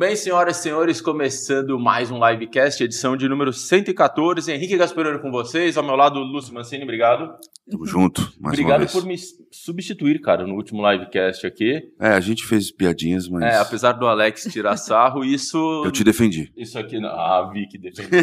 bem, senhoras e senhores? Começando mais um livecast, edição de número 114. Henrique Gasperoni com vocês, ao meu lado, Lúcio Mancini, obrigado. Tamo junto, mais obrigado por me substituir, cara, no último livecast aqui. É, a gente fez piadinhas, mas... É, apesar do Alex tirar sarro, isso... Eu te defendi. Isso aqui, não... ah, vi que defendeu.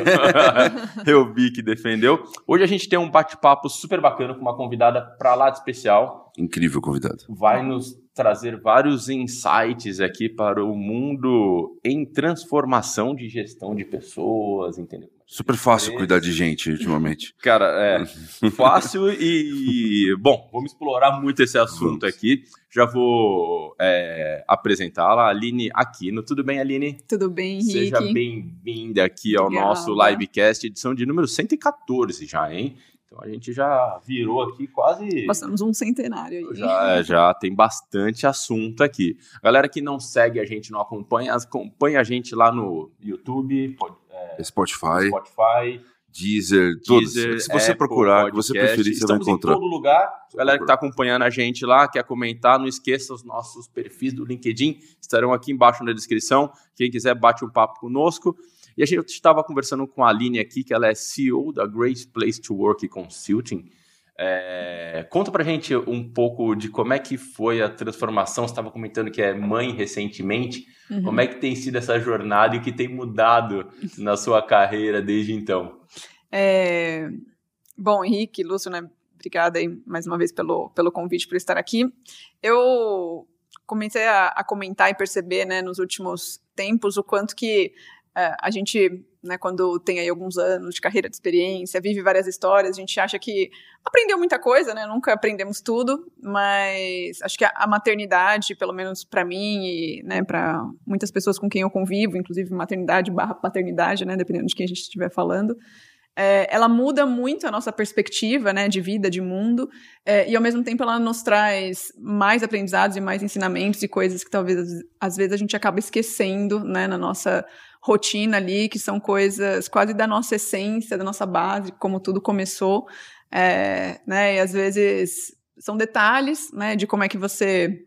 Eu vi que defendeu. Hoje a gente tem um bate-papo super bacana com uma convidada pra lá de especial. Incrível convidado. Vai nos trazer vários insights aqui para o mundo em transformação de gestão de pessoas, entendeu? Super fácil cuidar de gente ultimamente. Cara, é fácil e bom, vamos explorar muito esse assunto Vamos. aqui. Já vou é, apresentá-la, Aline Aquino. Tudo bem, Aline? Tudo bem, Henrique? Seja bem-vinda aqui ao Obrigada. nosso livecast, edição de número 114 já, hein? Então a gente já virou aqui quase Passamos um centenário aí. já, já tem bastante assunto aqui. Galera que não segue a gente, não acompanha, acompanha a gente lá no YouTube, pod- Spotify, Spotify, Deezer, todos. Deezer, Se você Apple procurar, que você Podcast. preferir, você vai Estamos encontrar. em todo lugar. Galera que está acompanhando a gente lá, quer comentar, não esqueça os nossos perfis do LinkedIn, estarão aqui embaixo na descrição. Quem quiser, bate um papo conosco. E a gente estava conversando com a Aline aqui, que ela é CEO da Great Place to Work Consulting. É, conta pra gente um pouco de como é que foi a transformação. Você estava comentando que é mãe recentemente. Uhum. Como é que tem sido essa jornada e o que tem mudado na sua carreira desde então? É, Bom, Henrique, Lúcio, né? Obrigada aí mais uma vez pelo, pelo convite por estar aqui. Eu comecei a, a comentar e perceber, né, nos últimos tempos, o quanto que é, a gente, né, quando tem aí alguns anos de carreira de experiência, vive várias histórias, a gente acha que aprendeu muita coisa, né? Nunca aprendemos tudo, mas acho que a, a maternidade, pelo menos para mim e, né, para muitas pessoas com quem eu convivo, inclusive maternidade barra paternidade, né, dependendo de quem a gente estiver falando, é, ela muda muito a nossa perspectiva, né, de vida, de mundo, é, e ao mesmo tempo ela nos traz mais aprendizados e mais ensinamentos e coisas que talvez às vezes a gente acaba esquecendo, né, na nossa rotina ali, que são coisas quase da nossa essência, da nossa base, como tudo começou, é, né, e às vezes são detalhes, né, de como é que você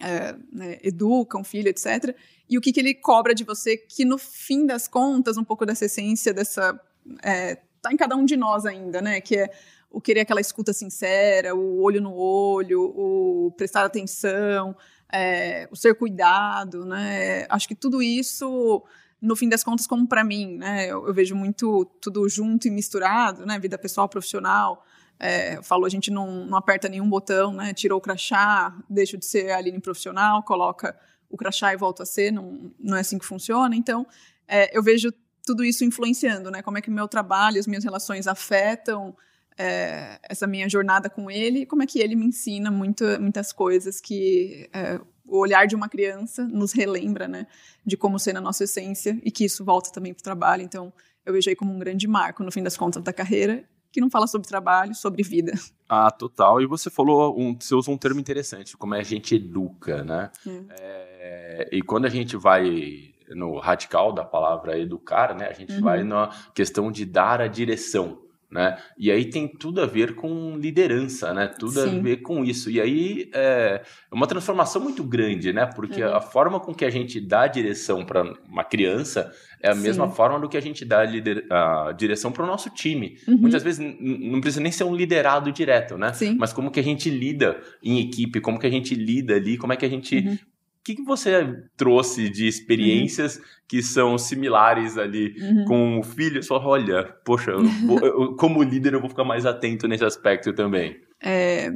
é, né, educa um filho, etc. E o que, que ele cobra de você, que no fim das contas, um pouco dessa essência, dessa. É, tá em cada um de nós ainda, né? Que é o querer aquela escuta sincera, o olho no olho, o prestar atenção, é, o ser cuidado, né? Acho que tudo isso, no fim das contas, como para mim, né? Eu, eu vejo muito tudo junto e misturado, né? Vida pessoal, profissional. É, eu falo, a gente não, não aperta nenhum botão, né? Tirou o crachá, deixa de ser a Aline profissional, coloca o crachá e volta a ser, não, não é assim que funciona. Então, é, eu vejo tudo isso influenciando, né? Como é que o meu trabalho, as minhas relações afetam é, essa minha jornada com ele e como é que ele me ensina muito, muitas coisas que é, o olhar de uma criança nos relembra, né? De como ser na nossa essência e que isso volta também para o trabalho. Então, eu vejo aí como um grande marco, no fim das contas, da carreira, que não fala sobre trabalho, sobre vida. Ah, total. E você falou, um, você usou um termo interessante, como é a gente educa, né? É, e quando a gente vai no radical da palavra educar, né? A gente Uhum. vai na questão de dar a direção, né? E aí tem tudo a ver com liderança, né? Tudo a Sim. ver com isso. E aí é uma transformação muito grande, né? Porque Uhum. a forma com que a gente dá a direção para uma criança é a Sim. mesma forma do que a gente dá a, a direção para o nosso time. Uhum. Muitas vezes não precisa nem ser um liderado direto, né? Sim. Mas como que a gente lida em equipe, como que a gente lida ali, como é que a gente. Uhum. O que, que você trouxe de experiências que são similares ali Uhum. com o filho? Só olha, poxa, eu vou- eu- como líder eu vou ficar mais atento nesse aspecto também. É,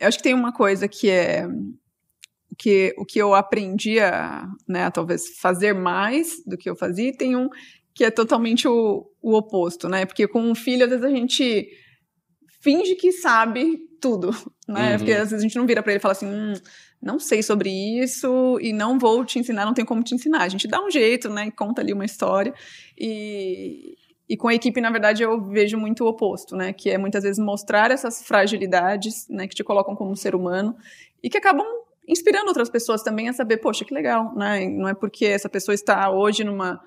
eu acho que tem uma coisa que é que o que eu aprendi a, né, talvez fazer mais do que eu fazia, e tem um que é totalmente o, o oposto, né? Porque com um filho, às vezes a gente finge que sabe tudo, né? Uhum. Porque às vezes a gente não vira para ele e fala assim, hum, não sei sobre isso e não vou te ensinar, não tenho como te ensinar. A gente dá um jeito, né? E conta ali uma história e e com a equipe, na verdade, eu vejo muito o oposto, né? Que é muitas vezes mostrar essas fragilidades, né? Que te colocam como um ser humano e que acabam inspirando outras pessoas também a saber, poxa, que legal, né? Não é porque essa pessoa está hoje numa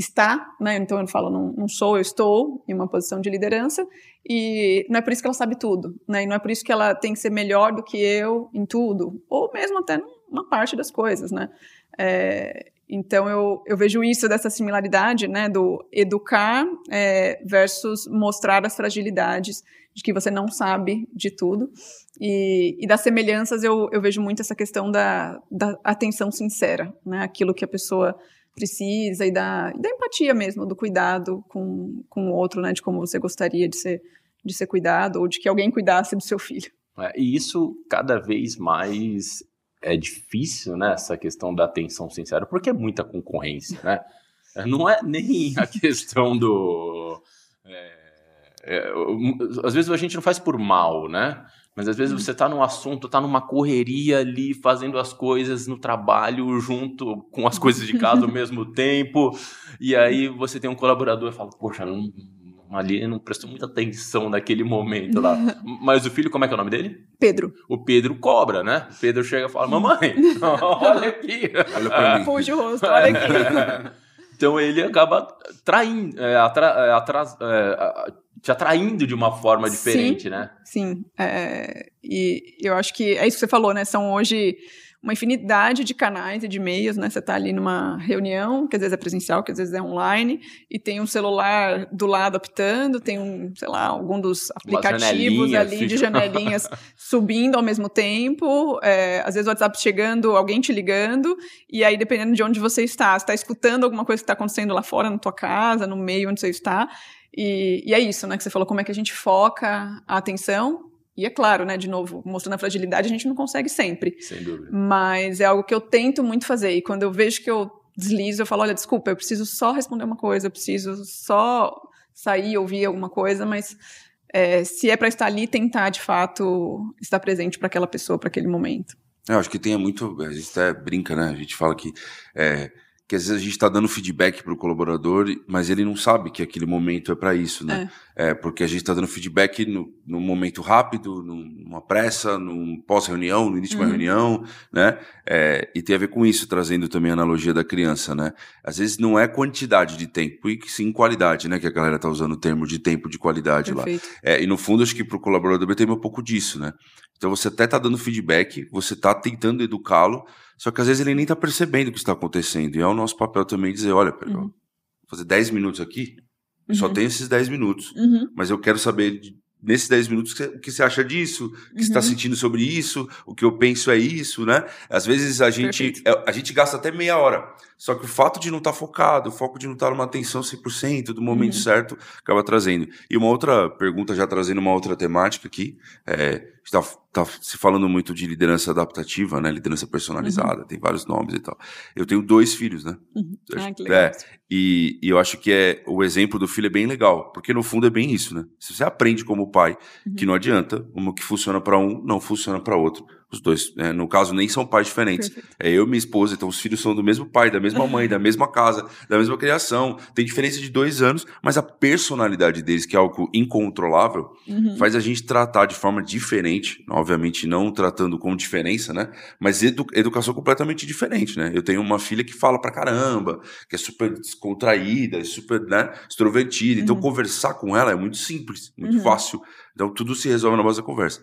está, né? Então eu falo, não, não sou, eu estou em uma posição de liderança e não é por isso que ela sabe tudo, né? E não é por isso que ela tem que ser melhor do que eu em tudo, ou mesmo até numa parte das coisas, né? É, Então eu, eu vejo isso dessa similaridade, né, do educar é, versus mostrar as fragilidades de que você não sabe de tudo. E, e das semelhanças eu, eu vejo muito essa questão da, da atenção sincera, né, aquilo que a pessoa precisa e da, da empatia mesmo, do cuidado com, com o outro, né, de como você gostaria de ser, de ser cuidado ou de que alguém cuidasse do seu filho. É, e isso cada vez mais é difícil, né? Essa questão da atenção sincera, porque é muita concorrência, né? Não é nem a questão do. É, é, às vezes a gente não faz por mal, né? Mas às vezes você está num assunto, está numa correria ali, fazendo as coisas no trabalho junto com as coisas de casa ao mesmo tempo, e aí você tem um colaborador e fala, poxa, não, ali não prestou muita atenção naquele momento lá. Mas o filho, como é que é o nome dele? Pedro. O Pedro cobra, né? O Pedro chega e fala, mamãe, olha aqui. Olha pra mim. Puxa o rosto, olha aqui. Então ele acaba traindo, é, atra, é, atras, é, te atraindo de uma forma diferente, sim, né? Sim. É, e eu acho que é isso que você falou, né? São hoje uma infinidade de canais e de meios, né? Você está ali numa reunião, que às vezes é presencial, que às vezes é online, e tem um celular do lado apitando, tem um, sei lá, algum dos aplicativos ali de janelinhas subindo ao mesmo tempo, é, às vezes o WhatsApp chegando, alguém te ligando, e aí dependendo de onde você está, você está escutando alguma coisa que está acontecendo lá fora, na tua casa, no meio onde você está, e, e, é isso, né, que você falou, como é que a gente foca a atenção e é claro, né, de novo, mostrando a fragilidade, a gente não consegue sempre. Sem dúvida. Mas é algo que eu tento muito fazer. E quando eu vejo que eu deslizo, eu falo: olha, desculpa, eu preciso só responder uma coisa, eu preciso só sair, ouvir alguma coisa, mas é, se é para estar ali, tentar de fato estar presente para aquela pessoa, para aquele momento. Eu acho que tem muito. A gente até brinca, né? A gente fala que. É, que às vezes a gente está dando feedback para o colaborador, mas ele não sabe que aquele momento é para isso, né? É. é. porque a gente está dando feedback no, num momento rápido, numa pressa, num pós-reunião, no início de uma uhum. reunião, né? É, e tem a ver com isso, trazendo também a analogia da criança, né? Às vezes não é quantidade de tempo, e sim qualidade, né? Que a galera está usando o termo de tempo de qualidade Perfeito. lá. É, e no fundo, acho que para o colaborador tem um pouco disso, né? Então você até está dando feedback, você está tentando educá-lo, só que às vezes ele nem está percebendo o que está acontecendo. E é o nosso papel também dizer: olha, uhum. vou fazer 10 minutos aqui, uhum. só tenho esses 10 minutos. Uhum. Mas eu quero saber nesses 10 minutos o que você acha disso, o que uhum. você está sentindo sobre isso, o que eu penso é isso, né? Às vezes a gente, é, a gente gasta até meia hora. Só que o fato de não estar tá focado, o foco de não estar tá numa atenção 100% do momento uhum. certo, acaba trazendo. E uma outra pergunta, já trazendo uma outra temática aqui, é, está tá se falando muito de liderança adaptativa, né? Liderança personalizada, uhum. tem vários nomes e tal. Eu tenho dois filhos, né? Uhum. Ah, que legal. É, e, e, eu acho que é o exemplo do filho é bem legal, porque no fundo é bem isso, né? Se você aprende como pai uhum. que não adianta, uma que funciona para um não funciona para outro. Os dois, né, no caso, nem são pais diferentes. Perfeito. É eu e minha esposa, então os filhos são do mesmo pai, da mesma mãe, da mesma casa, da mesma criação. Tem diferença de dois anos, mas a personalidade deles, que é algo incontrolável, uhum. faz a gente tratar de forma diferente. Obviamente, não tratando com diferença, né? Mas edu educação completamente diferente, né? Eu tenho uma filha que fala pra caramba, que é super descontraída, é super né, extrovertida. Então, uhum. conversar com ela é muito simples, muito uhum. fácil. Então, tudo se resolve na base da conversa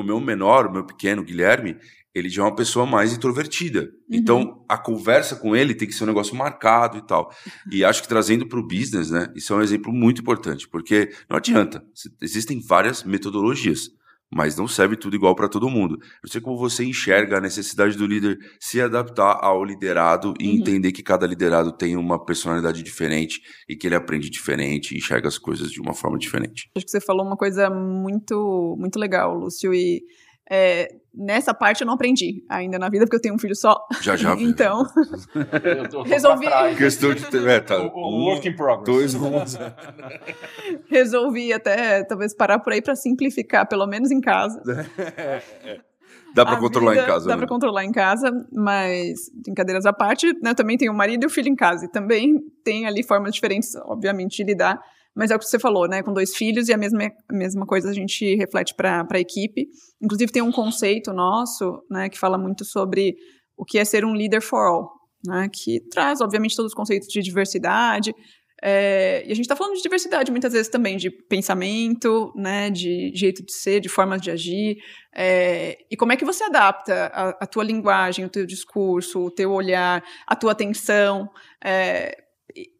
o meu menor, o meu pequeno Guilherme, ele já é uma pessoa mais introvertida. Uhum. Então, a conversa com ele tem que ser um negócio marcado e tal. E acho que trazendo para o business, né, isso é um exemplo muito importante, porque não adianta. Existem várias metodologias mas não serve tudo igual para todo mundo. Eu sei como você enxerga a necessidade do líder se adaptar ao liderado e uhum. entender que cada liderado tem uma personalidade diferente e que ele aprende diferente e enxerga as coisas de uma forma diferente. Acho que você falou uma coisa muito, muito legal, Lúcio, e é, nessa parte eu não aprendi ainda na vida, porque eu tenho um filho só. Já, já. então, eu tô, resolvi. Questão de. É, tá, o, o work in progress. Dois, onze. resolvi até talvez parar por aí para simplificar, pelo menos em casa. Dá para controlar vida, em casa. Dá né? para controlar em casa, mas brincadeiras à parte, né? Também tenho o marido e o filho em casa. E também tem ali formas diferentes, obviamente, de lidar mas é o que você falou, né? Com dois filhos e a mesma, a mesma coisa a gente reflete para a equipe. Inclusive, tem um conceito nosso, né, que fala muito sobre o que é ser um leader for all, né? Que traz, obviamente, todos os conceitos de diversidade. É, e a gente está falando de diversidade muitas vezes também, de pensamento, né, de jeito de ser, de formas de agir. É, e como é que você adapta a, a, tua linguagem, o teu discurso, o teu olhar, a tua atenção. É,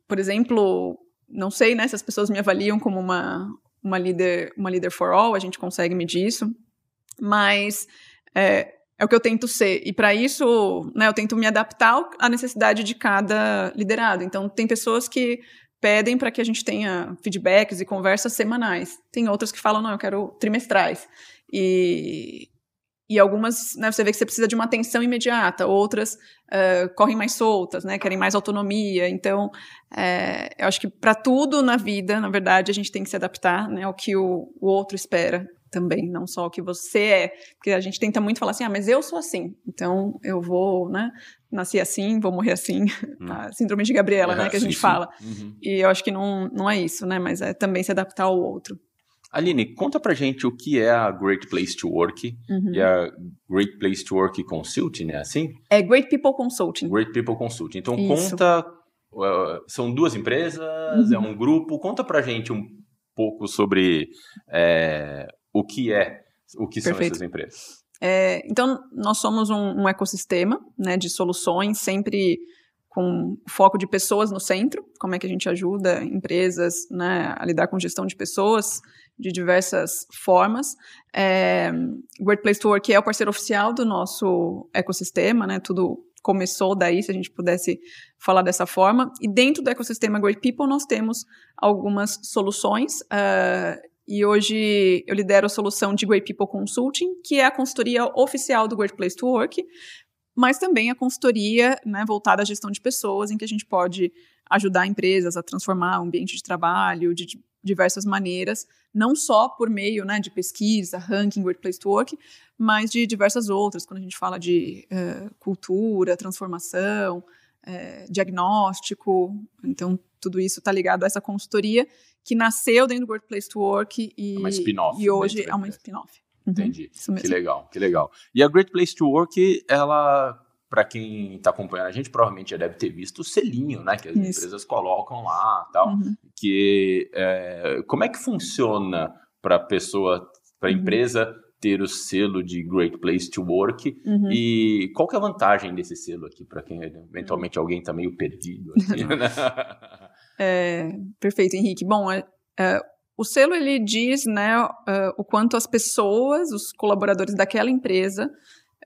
por exemplo, não sei né, se as pessoas me avaliam como uma, uma, líder, uma líder for all, a gente consegue medir isso, mas é, é o que eu tento ser. E para isso, né, eu tento me adaptar à necessidade de cada liderado. Então, tem pessoas que pedem para que a gente tenha feedbacks e conversas semanais. Tem outras que falam, não, eu quero trimestrais. E, e algumas, né, você vê que você precisa de uma atenção imediata, outras uh, correm mais soltas, né, querem mais autonomia. Então, é, eu acho que para tudo na vida, na verdade, a gente tem que se adaptar né, ao que o, o outro espera também, não só o que você é. Porque a gente tenta muito falar assim, ah, mas eu sou assim, então eu vou, né, nasci assim, vou morrer assim. Hum. A síndrome de Gabriela, é, né, que a gente sim, fala. Uhum. E eu acho que não, não é isso, né, mas é também se adaptar ao outro. Aline, conta pra gente o que é a Great Place to Work uhum. e a Great Place to Work Consulting, né? Assim? É Great People Consulting. Great People Consulting. Então Isso. conta, uh, são duas empresas, uhum. é um grupo. Conta pra gente um pouco sobre é, o que é, o que Perfeito. são essas empresas. É, então, nós somos um, um ecossistema né, de soluções, sempre com foco de pessoas no centro, como é que a gente ajuda empresas né, a lidar com gestão de pessoas de diversas formas. É, Great Place to Work é o parceiro oficial do nosso ecossistema, né, tudo começou daí, se a gente pudesse falar dessa forma. E dentro do ecossistema Great People, nós temos algumas soluções. Uh, e hoje eu lidero a solução de Great People Consulting, que é a consultoria oficial do Great Place to Work, mas também a consultoria né, voltada à gestão de pessoas, em que a gente pode ajudar empresas a transformar o ambiente de trabalho de diversas maneiras, não só por meio né, de pesquisa, ranking, Great Place to Work, mas de diversas outras, quando a gente fala de uh, cultura, transformação, uh, diagnóstico, então tudo isso está ligado a essa consultoria que nasceu dentro do Workplace to Work e, spin-off e hoje é uma spin-off. Uhum, Entendi. Que legal, que legal. E a Great Place to Work, ela, para quem está acompanhando a gente, provavelmente já deve ter visto o selinho, né? Que as Isso. empresas colocam lá tal. Uhum. Que, é, como é que funciona para a pessoa, para a uhum. empresa ter o selo de Great Place to Work uhum. e qual que é a vantagem desse selo aqui para quem eventualmente alguém está meio perdido assim, né? É, perfeito, Henrique. Bom, é, é, o selo ele diz né, é, o quanto as pessoas, os colaboradores daquela empresa,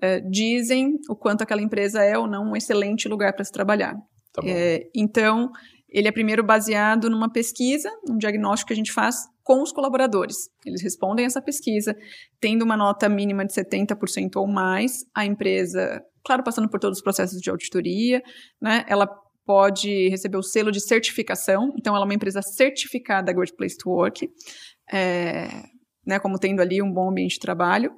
é, dizem o quanto aquela empresa é ou não um excelente lugar para se trabalhar. Tá é, então, ele é primeiro baseado numa pesquisa, um diagnóstico que a gente faz com os colaboradores. Eles respondem essa pesquisa, tendo uma nota mínima de 70% ou mais, a empresa, claro, passando por todos os processos de auditoria, né, ela pode receber o selo de certificação, então ela é uma empresa certificada Great Place to Work, é, né, como tendo ali um bom ambiente de trabalho.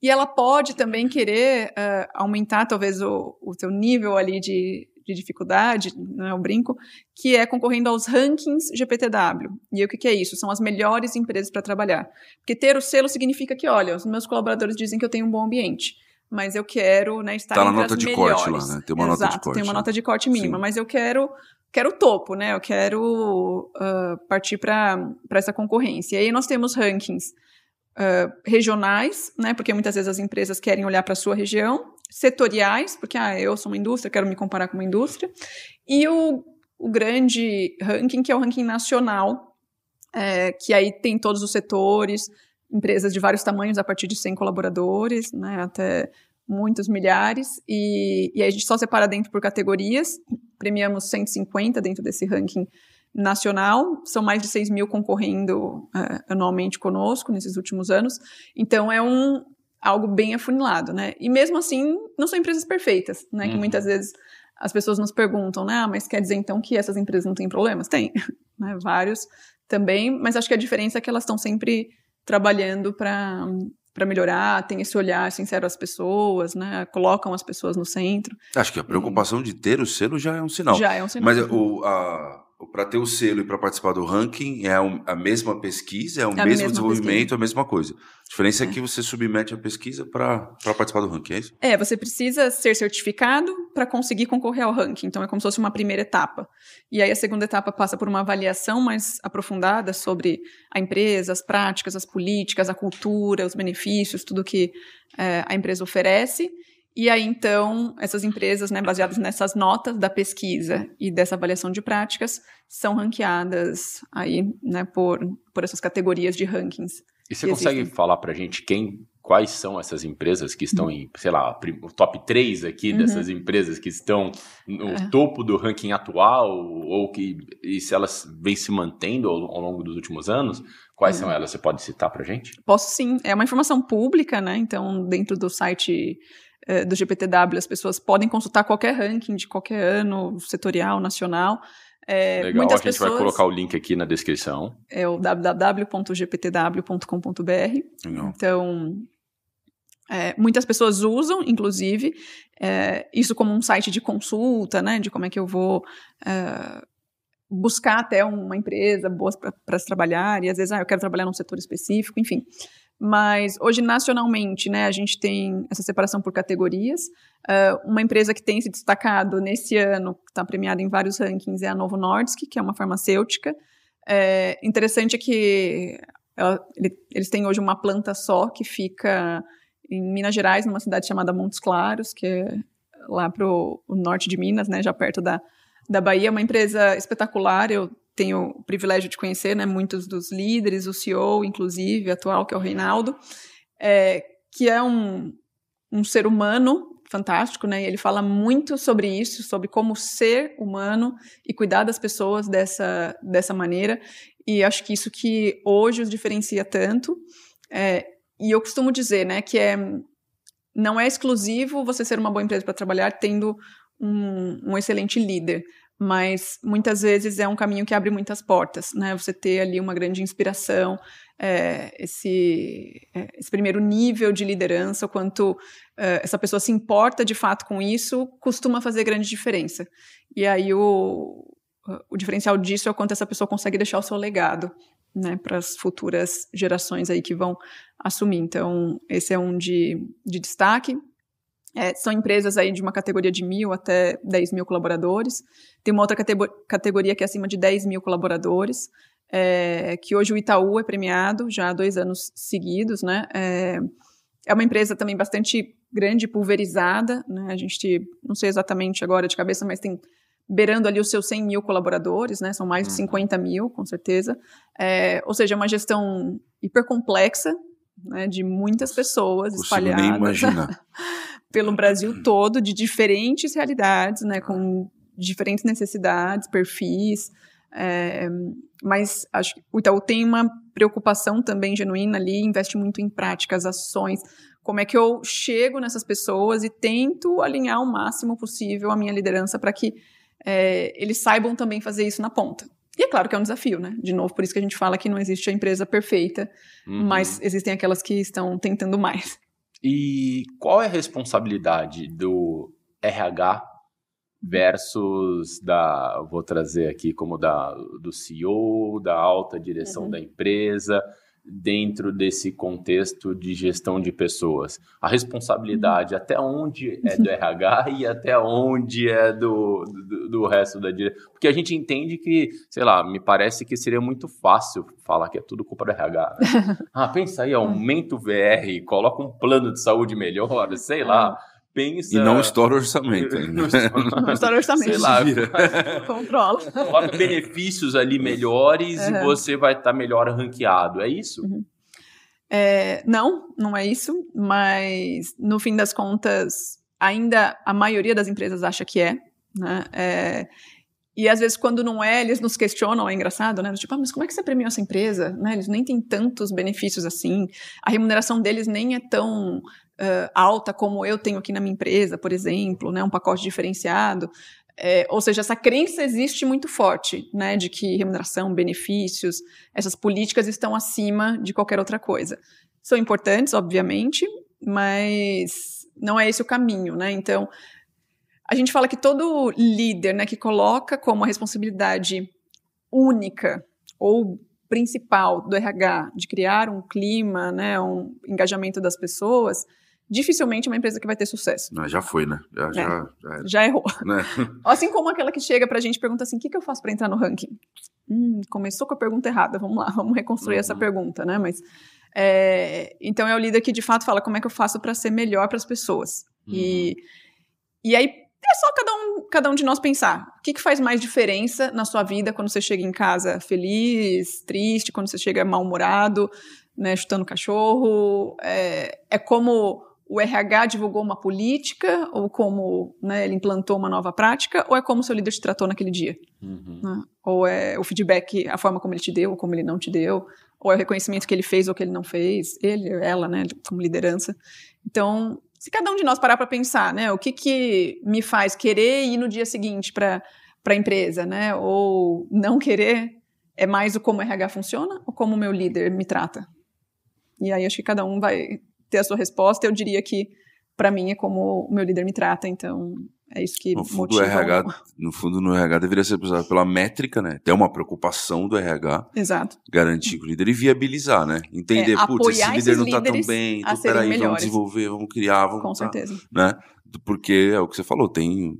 E ela pode também querer uh, aumentar talvez o, o seu nível ali de, de dificuldade, né, eu brinco, que é concorrendo aos rankings GPTW. E o que, que é isso? São as melhores empresas para trabalhar. Porque ter o selo significa que, olha, os meus colaboradores dizem que eu tenho um bom ambiente mas eu quero né, estar tá entre na nota de melhores. corte lá, né? Tem uma Exato, nota de corte. Tem uma né? nota de corte mínima, Sim. mas eu quero quero o topo, né? Eu quero uh, partir para essa concorrência. E aí nós temos rankings uh, regionais, né? Porque muitas vezes as empresas querem olhar para a sua região, setoriais, porque ah, eu sou uma indústria, quero me comparar com uma indústria, e o, o grande ranking, que é o ranking nacional, é, que aí tem todos os setores, empresas de vários tamanhos, a partir de 100 colaboradores, né, até muitos milhares, e, e aí a gente só separa dentro por categorias, premiamos 150 dentro desse ranking nacional, são mais de 6 mil concorrendo uh, anualmente conosco nesses últimos anos, então é um algo bem afunilado, né, e mesmo assim não são empresas perfeitas, né, uhum. que muitas vezes as pessoas nos perguntam, né, ah, mas quer dizer então que essas empresas não têm problemas? Tem, né, vários também, mas acho que a diferença é que elas estão sempre trabalhando para para melhorar, tem esse olhar sincero às pessoas, né? Colocam as pessoas no centro. Acho que a preocupação e... de ter o selo já é um sinal. Já é um sinal. Mas o, a, para ter o selo e para participar do ranking é a mesma pesquisa, é o É mesmo desenvolvimento, pesquisa. é a mesma coisa. A diferença é, que você submete a pesquisa para participar do ranking, é isso? É, você precisa ser certificado para conseguir concorrer ao ranking. Então, é como se fosse uma primeira etapa. E aí, a segunda etapa passa por uma avaliação mais aprofundada sobre a empresa, as práticas, as políticas, a cultura, os benefícios, tudo que é, a empresa oferece. E aí, então, essas empresas, né, baseadas nessas notas da pesquisa e dessa avaliação de práticas, são ranqueadas aí, né, por, por essas categorias de rankings. E você consegue existem. falar pra gente quem, quais são essas empresas que estão em, sei lá, o top 3 aqui Uhum. dessas empresas que estão no É. topo do ranking atual, ou que e se elas vêm se mantendo ao, ao longo dos últimos anos? Quais Uhum. são elas? Você pode citar pra gente? Posso sim, é uma informação pública, né? Então, dentro do site eh, do GPTW, as pessoas podem consultar qualquer ranking de qualquer ano, setorial, nacional. Eh, Legal, muitas a gente vai pessoas- colocar o link aqui na descrição. É o www.gptw.com.br. Então, é, muitas pessoas usam, inclusive, é, isso como um site de consulta, né? De como é que eu vou é, buscar até uma empresa boa para se trabalhar, e às vezes, ah, eu quero trabalhar num setor específico, enfim. Mas hoje, nacionalmente, né, a gente tem essa separação por categorias. É, uma empresa que tem se destacado nesse ano, que está premiada em vários rankings, é a Novo Nordisk, que é uma farmacêutica. É, interessante é que ela- ele- eles têm hoje uma planta só que fica em Minas Gerais, numa cidade chamada Montes Claros, que é lá para o norte de Minas, né, já perto da, da Bahia. É uma empresa espetacular, eu tenho o privilégio de conhecer né, muitos dos líderes, o CEO, inclusive, atual, que é o Reinaldo, é, que é um, um ser humano fantástico, né? E ele fala muito sobre isso, sobre como ser humano e cuidar das pessoas dessa, dessa maneira. E acho que isso que hoje os diferencia tanto. É, e eu costumo dizer, né, que é não é exclusivo você ser uma boa empresa para trabalhar tendo um, um excelente líder, mas muitas vezes é um caminho que abre muitas portas, né? Você ter ali uma grande inspiração, é, esse, é, esse primeiro nível de liderança, o quanto é, essa pessoa se importa de fato com isso, costuma fazer grande diferença. E aí o, o diferencial disso é o quanto essa pessoa consegue deixar o seu legado, né, para as futuras gerações aí que vão assumir. Então, esse é um de, de destaque. É, são empresas aí de uma categoria de mil até 10 mil colaboradores. Tem uma outra catego- categoria que é acima de 10 mil colaboradores, é, que hoje o Itaú é premiado já há dois anos seguidos, né? É, é uma empresa também bastante grande, pulverizada, né? A gente, não sei exatamente agora de cabeça, mas tem beirando ali os seus 100 mil colaboradores, né? São mais de Uhum. 50 mil, com certeza. É, ou seja, é uma gestão hiper complexa, né? De muitas pessoas Consigo espalhadas nem imaginar. pelo Brasil todo, de diferentes realidades, né, com diferentes necessidades, perfis. é, mas acho que o Itaú tem uma preocupação também genuína ali, investe muito em práticas, ações. Como é que eu chego nessas pessoas e tento alinhar o máximo possível a minha liderança para que é, eles saibam também fazer isso na ponta. E é claro que é um desafio, né? De novo, por isso que a gente fala que não existe a empresa perfeita, Uhum. mas existem aquelas que estão tentando mais. E qual é a responsabilidade do RH versus da, vou trazer aqui como da do CEO, da alta direção Uhum. da empresa, dentro desse contexto de gestão de pessoas? A responsabilidade até onde é do RH e até onde é do, do, do resto da direção? Porque a gente entende que, sei lá, me parece que seria muito fácil falar que é tudo culpa do RH. né? Ah, pensa aí, aumenta o VR, coloca um plano de saúde melhor, sei lá. Pensa. E não estoura o orçamento ainda. Não estoura- orçamento. Sei lá, Vira. Controla. coloca benefícios ali melhores e Uhum. você vai estar melhor ranqueado. É isso? É, não, não é isso, mas no fim das contas, ainda a maioria das empresas acha que é, né? É, e às vezes, quando não é, eles nos questionam, é engraçado, né? Tipo, ah, mas como é que você premiou essa empresa? Né? Eles nem têm tantos benefícios assim, a remuneração deles nem é tão ah, alta como eu tenho aqui na minha empresa, por exemplo, né? Um pacote diferenciado. É, ou seja, essa crença existe muito forte, né? De que remuneração, benefícios, essas políticas estão acima de qualquer outra coisa. São importantes, obviamente, mas não é esse o caminho, né? Então, a gente fala que todo líder, né, que coloca como a responsabilidade única ou principal do RH de criar um clima, né, um engajamento das pessoas, dificilmente é uma empresa que vai ter sucesso. Não, já foi, né? Já, é. já, já, já, errou. Né? Assim como aquela que chega pra gente e pergunta assim: o que, que eu faço para entrar no ranking? Hum, começou com a pergunta errada, vamos lá, vamos reconstruir uhum. essa pergunta, né? Mas. É, então é o líder que de fato fala como é que eu faço para ser melhor para as pessoas. Uhum. E, e aí é só cada um, cada um de nós pensar. O que, que faz mais diferença na sua vida quando você chega em casa feliz, triste, quando você chega mal-humorado, né, chutando cachorro? É, é como o RH divulgou uma política, ou como né, ele implantou uma nova prática, ou é como seu líder te tratou naquele dia? Uhum. Né? Ou é o feedback, a forma como ele te deu, ou como ele não te deu, ou é o reconhecimento que ele fez ou que ele não fez, ele, ela, né, como liderança. Então, se cada um de nós parar para pensar, né, o que, que me faz querer ir no dia seguinte para a empresa, né, ou não querer, é mais o como o RH funciona ou como o meu líder me trata? E aí acho que cada um vai ter a sua resposta. Eu diria que, para mim, é como o meu líder me trata, então é isso que no fundo, motiva. RH, no fundo, no RH deveria ser pela métrica, né? Ter uma preocupação do RH. Exato. Garantir que o líder e viabilizar, né? Entender, é, putz, esse líder não está tão bem, então peraí, melhores. vamos desenvolver, vamos criar, vamos. Com certeza. Né? Porque é o que você falou, tem.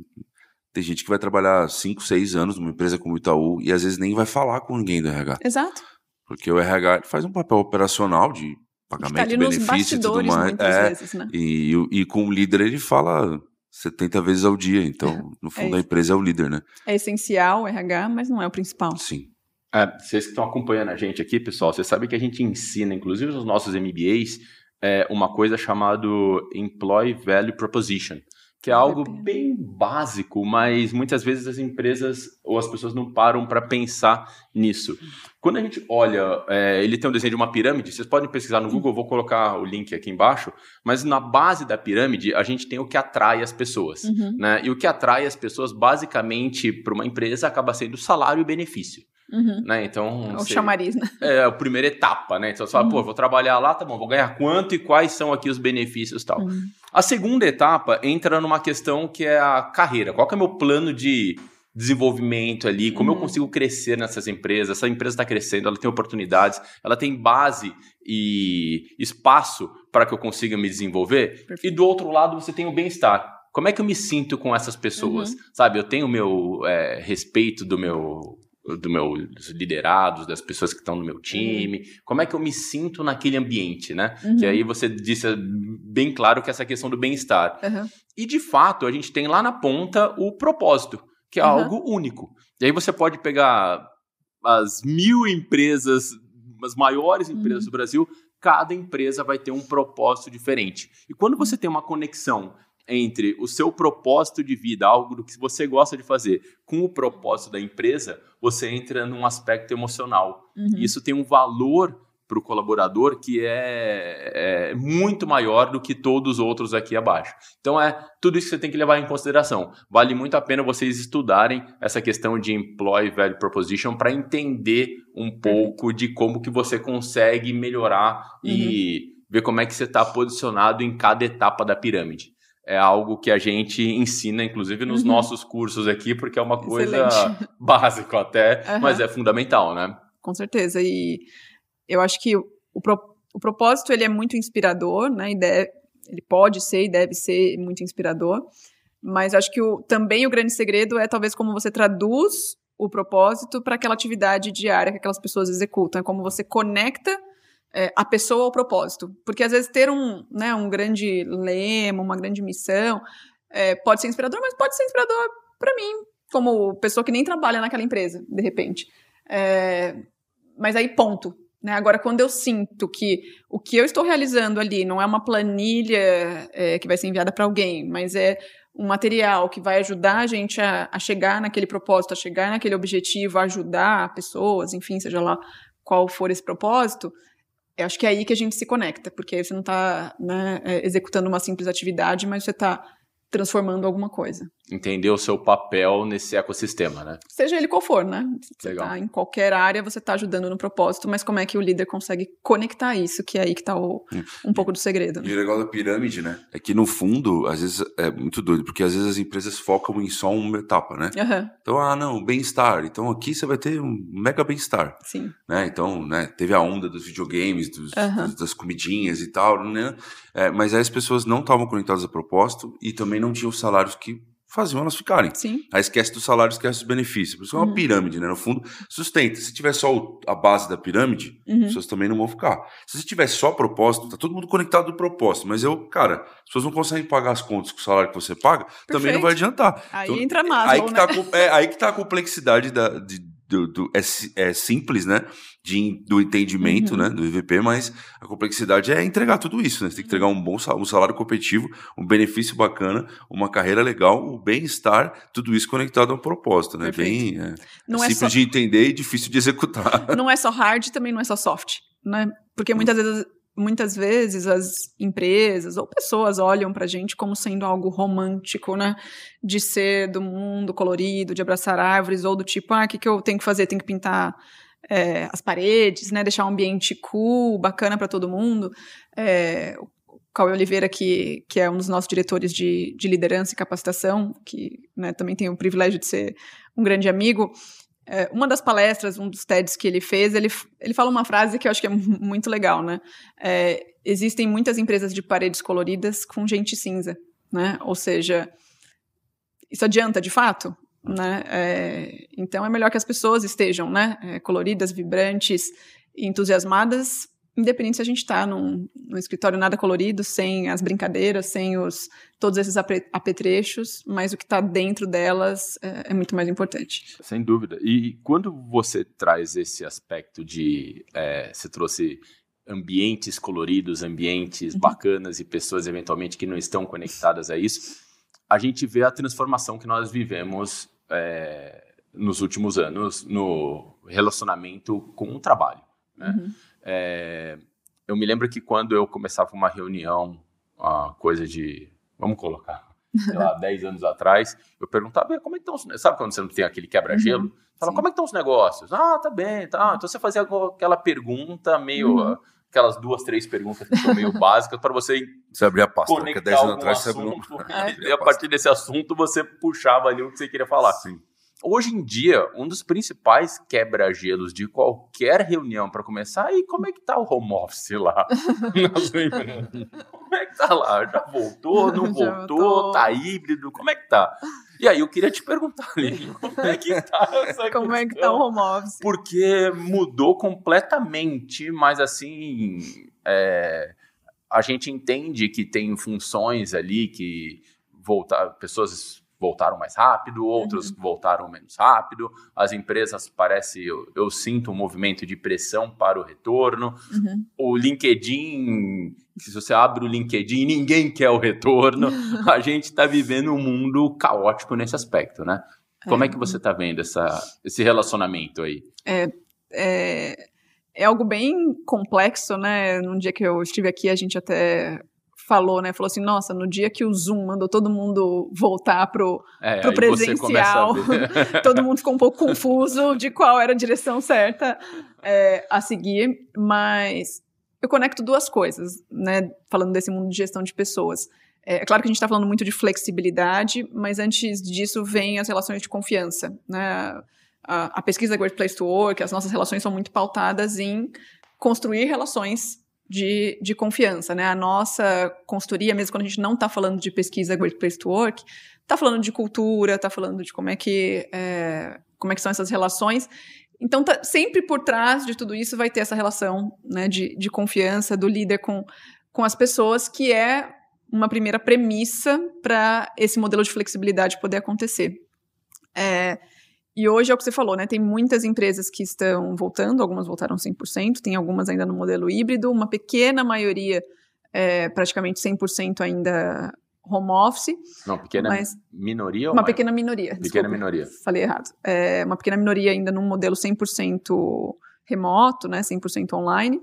Tem gente que vai trabalhar 5, 6 anos numa empresa como o Itaú e às vezes nem vai falar com ninguém do RH. Exato. Porque o RH faz um papel operacional de pagamento, tá benefício e tudo mais. É, vezes, né? e, e, e com o líder ele fala 70 vezes ao dia, então é, no fundo é a empresa é o líder, né? É essencial o RH, mas não é o principal. Sim. É, vocês que estão acompanhando a gente aqui, pessoal, vocês sabem que a gente ensina, inclusive nos nossos MBAs, é, uma coisa chamada Employee Value Proposition que é algo bem básico, mas muitas vezes as empresas ou as pessoas não param para pensar nisso. Quando a gente olha, é, ele tem um desenho de uma pirâmide, vocês podem pesquisar no Google, vou colocar o link aqui embaixo, mas na base da pirâmide a gente tem o que atrai as pessoas. Uhum. Né? E o que atrai as pessoas, basicamente, para uma empresa acaba sendo salário e benefício. Uhum. Né? Então, é o chamariz, né? É a primeira etapa, né? Então você fala, uhum. pô, vou trabalhar lá, tá bom, vou ganhar quanto e quais são aqui os benefícios e tal. Uhum. A segunda etapa entra numa questão que é a carreira. Qual que é o meu plano de desenvolvimento ali, como eu uhum. consigo crescer nessas empresas, essa empresa está crescendo, ela tem oportunidades, ela tem base e espaço para que eu consiga me desenvolver. Perfeito. E do outro lado você tem o bem-estar. Como é que eu me sinto com essas pessoas? Uhum. Sabe, eu tenho o meu é, respeito do meu do meus liderados, das pessoas que estão no meu time, como é que eu me sinto naquele ambiente, né? Uhum. Que aí você disse bem claro que essa questão do bem-estar. Uhum. E de fato, a gente tem lá na ponta o propósito, que é uhum. algo único. E aí você pode pegar as mil empresas, as maiores empresas uhum. do Brasil, cada empresa vai ter um propósito diferente. E quando você tem uma conexão entre o seu propósito de vida, algo do que você gosta de fazer, com o propósito da empresa, você entra num aspecto emocional. Uhum. Isso tem um valor para o colaborador que é, é, muito maior do que todos os outros aqui abaixo. Então é tudo isso que você tem que levar em consideração. Vale muito a pena vocês estudarem essa questão de employee value proposition para entender um pouco de como que você consegue melhorar uhum. e ver como é que você está posicionado em cada etapa da pirâmide é algo que a gente ensina, inclusive, nos uhum. nossos cursos aqui, porque é uma coisa básica até, uhum. mas é fundamental, né? Com certeza. E eu acho que o, o propósito ele é muito inspirador, né? Deve, ele pode ser e deve ser muito inspirador. Mas acho que o, também o grande segredo é talvez como você traduz o propósito para aquela atividade diária que aquelas pessoas executam, é como você conecta é, a pessoa ao propósito. Porque às vezes ter um, né, um grande lema, uma grande missão, é, pode ser inspirador, mas pode ser inspirador para mim, como pessoa que nem trabalha naquela empresa, de repente. É, mas aí, ponto. Né? Agora, quando eu sinto que o que eu estou realizando ali não é uma planilha é, que vai ser enviada para alguém, mas é um material que vai ajudar a gente a, a, chegar naquele propósito, a chegar naquele objetivo, a ajudar pessoas, enfim, seja lá qual for esse propósito, eu acho que é aí que a gente se conecta, porque você não está né, é, executando uma simples atividade, mas você está transformando alguma coisa. Entender o seu papel nesse ecossistema, né? Seja ele qual for, né? Você Legal. tá em qualquer área, você está ajudando no propósito, mas como é que o líder consegue conectar isso, que é aí que está um pouco do segredo. E o legal da pirâmide, né? É que no fundo, às vezes é muito doido, porque às vezes as empresas focam em só uma etapa, né? Aham, Então, ah, não, bem-estar. Então aqui você vai ter um mega bem-estar. sim. né? Então, né, teve a onda dos videogames, dos, Aham. dos- das comidinhas e tal, né? É, mas aí as pessoas não estavam conectadas a propósito e também não tinham os salários que faziam elas ficarem. Sim. Aí esquece dos salários, esquece dos benefícios. Por isso é uma Uhum. pirâmide, né? No fundo, sustenta. Se tiver só o- a base da pirâmide, as Uhum. pessoas também não vão ficar. Se você tiver só propósito, tá todo mundo conectado do propósito. Mas eu, cara, as pessoas não conseguem pagar as contas com o salário que você paga, também não Perfeito. vai adiantar. Aí Então, entra Maslow, aí que, né? tá, a com- é, aí que tá a complexidade da, de- do, do- é, é simples, né? De, do entendimento, Uhum. né? Do IVP, mas a complexidade é entregar tudo isso, né? Você tem que entregar um bom sal- um salário competitivo, um benefício bacana, uma carreira legal, o bem-estar, tudo isso conectado a um propósito, né? Perfeito. Bem é, Não é, simples só, de entender e difícil de executar. não é só hard, também não é só soft, né? Porque muitas vezes, muitas vezes as empresas ou pessoas olham pra gente como sendo algo romântico, né? De ser do mundo colorido, de abraçar árvores, ou do tipo, ah, o que, que eu tenho que fazer? Tenho que pintar é, as paredes, né? Deixar um ambiente cool, bacana pra todo mundo. É, o Cauê Oliveira, que, que é um dos nossos diretores de, de liderança e capacitação, que né, também tem o privilégio de ser um grande amigo, uma das palestras, um dos TEDs que ele fez, ele, ele fala uma frase que eu acho que é mu- muito legal, né? É, existem muitas empresas de paredes coloridas com gente cinza, né? Ou seja, isso adianta de fato? Né? É, então é melhor que as pessoas estejam né? É, coloridas, vibrantes entusiasmadas, independente se a gente está num, num escritório nada colorido, sem as brincadeiras, sem os, todos esses apetrechos, mas o que está dentro delas é, é muito mais importante. Sem dúvida. E quando você traz esse aspecto de. é, você trouxe ambientes coloridos, ambientes Uhum. bacanas e pessoas eventualmente que não estão conectadas a isso, a gente vê a transformação que nós vivemos é, nos últimos anos no relacionamento com o trabalho. Né? Uhum. É, eu me lembro que quando eu começava uma reunião, uma coisa de. Vamos colocar, sei lá, 10 anos atrás, eu perguntava, "E como é que estão os. ne-" Sabe quando você não tem aquele quebra-gelo? Uhum, Fala, sim. como é que estão os negócios? Ah, tá bem, tá. Então você fazia aquela pergunta meio. Uhum. Aquelas duas, três perguntas que são meio básicas para você Você abrir a pasta, porque conectar 10 anos atrás você abriu E a partir desse assunto você puxava ali o que você queria falar. Sim. Hoje em dia, um dos principais quebra-gelos de qualquer reunião para começar, e como é que tá o home office lá? como é que tá lá? Já voltou, não Já voltou, voltou. tá híbrido, como é que tá? E aí eu queria te perguntar, Aline, como é que tá essa Como é que tá questão? o home office? Porque mudou completamente, mas assim, é, a gente entende que tem funções ali que voltar, pessoas voltaram mais rápido, outros voltaram menos rápido, as empresas parece, eu, eu sinto um movimento de pressão para o retorno, Uhum. o LinkedIn, se você abre o LinkedIn, ninguém quer o retorno, a gente está vivendo um mundo caótico nesse aspecto, né? Como é que você está vendo essa, esse relacionamento aí? é, é algo bem complexo, né? Num dia que eu estive aqui, a gente até falou, né? Falou assim, nossa, no dia que o Zoom mandou todo mundo voltar pro, É, Pro presencial. todo mundo ficou um pouco confuso de qual era a direção certa é, a seguir, mas eu conecto duas coisas, né? Falando desse mundo de gestão de pessoas. É, é claro que a gente está falando muito de flexibilidade, mas antes disso vem as relações de confiança, né? A, a pesquisa Great Place to Work, as nossas relações são muito pautadas em construir relações de, de confiança, né? A nossa consultoria, mesmo quando a gente não está falando de pesquisa Great Place to Work, está falando de cultura, está falando de como é que é, como é que são essas relações. Então, tá, sempre por trás de tudo isso vai ter essa relação né, de, de confiança do líder com, com as pessoas, que é uma primeira premissa para esse modelo de flexibilidade poder acontecer. É, e hoje é o que você falou, né? Tem muitas empresas que estão voltando, algumas voltaram 100%, tem algumas ainda no modelo híbrido, uma pequena maioria, é, praticamente 100% ainda home office, Não, pequena mas minoria ou uma mais? pequena minoria. Pequena desculpa, minoria. Falei errado. É uma pequena minoria ainda num modelo 100% remoto, né, 100% online,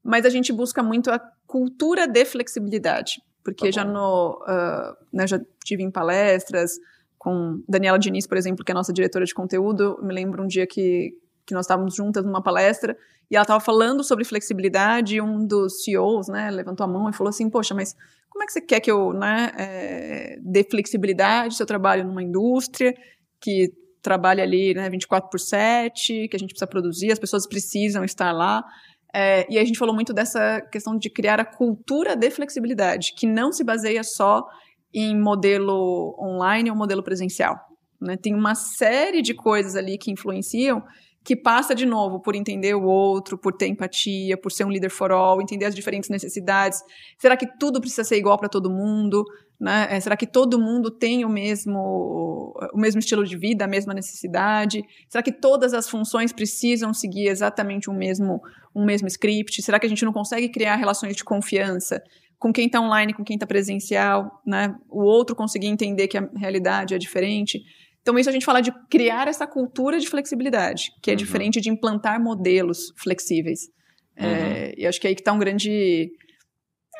mas a gente busca muito a cultura de flexibilidade, porque tá já no, uh, né, já tive em palestras com Daniela Diniz, por exemplo, que é nossa diretora de conteúdo, me lembro um dia que, que nós estávamos juntas numa palestra e ela estava falando sobre flexibilidade e um dos CEOs, né, levantou a mão e falou assim, poxa, mas como é que você quer que eu, né, é, dê flexibilidade se eu trabalho numa indústria que trabalha ali, né, 24 por 7, que a gente precisa produzir, as pessoas precisam estar lá. É, e a gente falou muito dessa questão de criar a cultura de flexibilidade, que não se baseia só em modelo online ou modelo presencial. Né? Tem uma série de coisas ali que influenciam que passa de novo por entender o outro, por ter empatia, por ser um líder for all, entender as diferentes necessidades. Será que tudo precisa ser igual para todo mundo? Né? É, será que todo mundo tem o mesmo, o mesmo estilo de vida, a mesma necessidade? Será que todas as funções precisam seguir exatamente o mesmo, um mesmo script? Será que a gente não consegue criar relações de confiança com quem está online, com quem está presencial, né? O outro conseguir entender que a realidade é diferente. Então, isso a gente fala de criar essa cultura de flexibilidade, que é uhum. diferente de implantar modelos flexíveis. É, uhum. É, e acho que é aí que está um grande,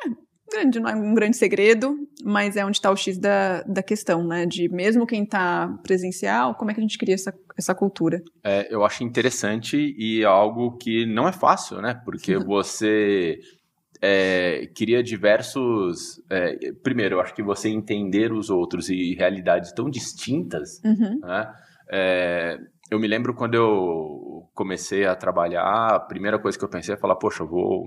é, grande. Não é um grande segredo, mas é onde está o X da, da questão, né? De mesmo quem está presencial, como é que a gente cria essa, essa cultura? É, eu acho interessante e algo que não é fácil, né? Porque você é, queria diversos. É, primeiro, eu acho que você entender os outros e realidades tão distintas. Uhum. Né? É, eu me lembro quando eu comecei a trabalhar, a primeira coisa que eu pensei é falar: poxa, eu vou.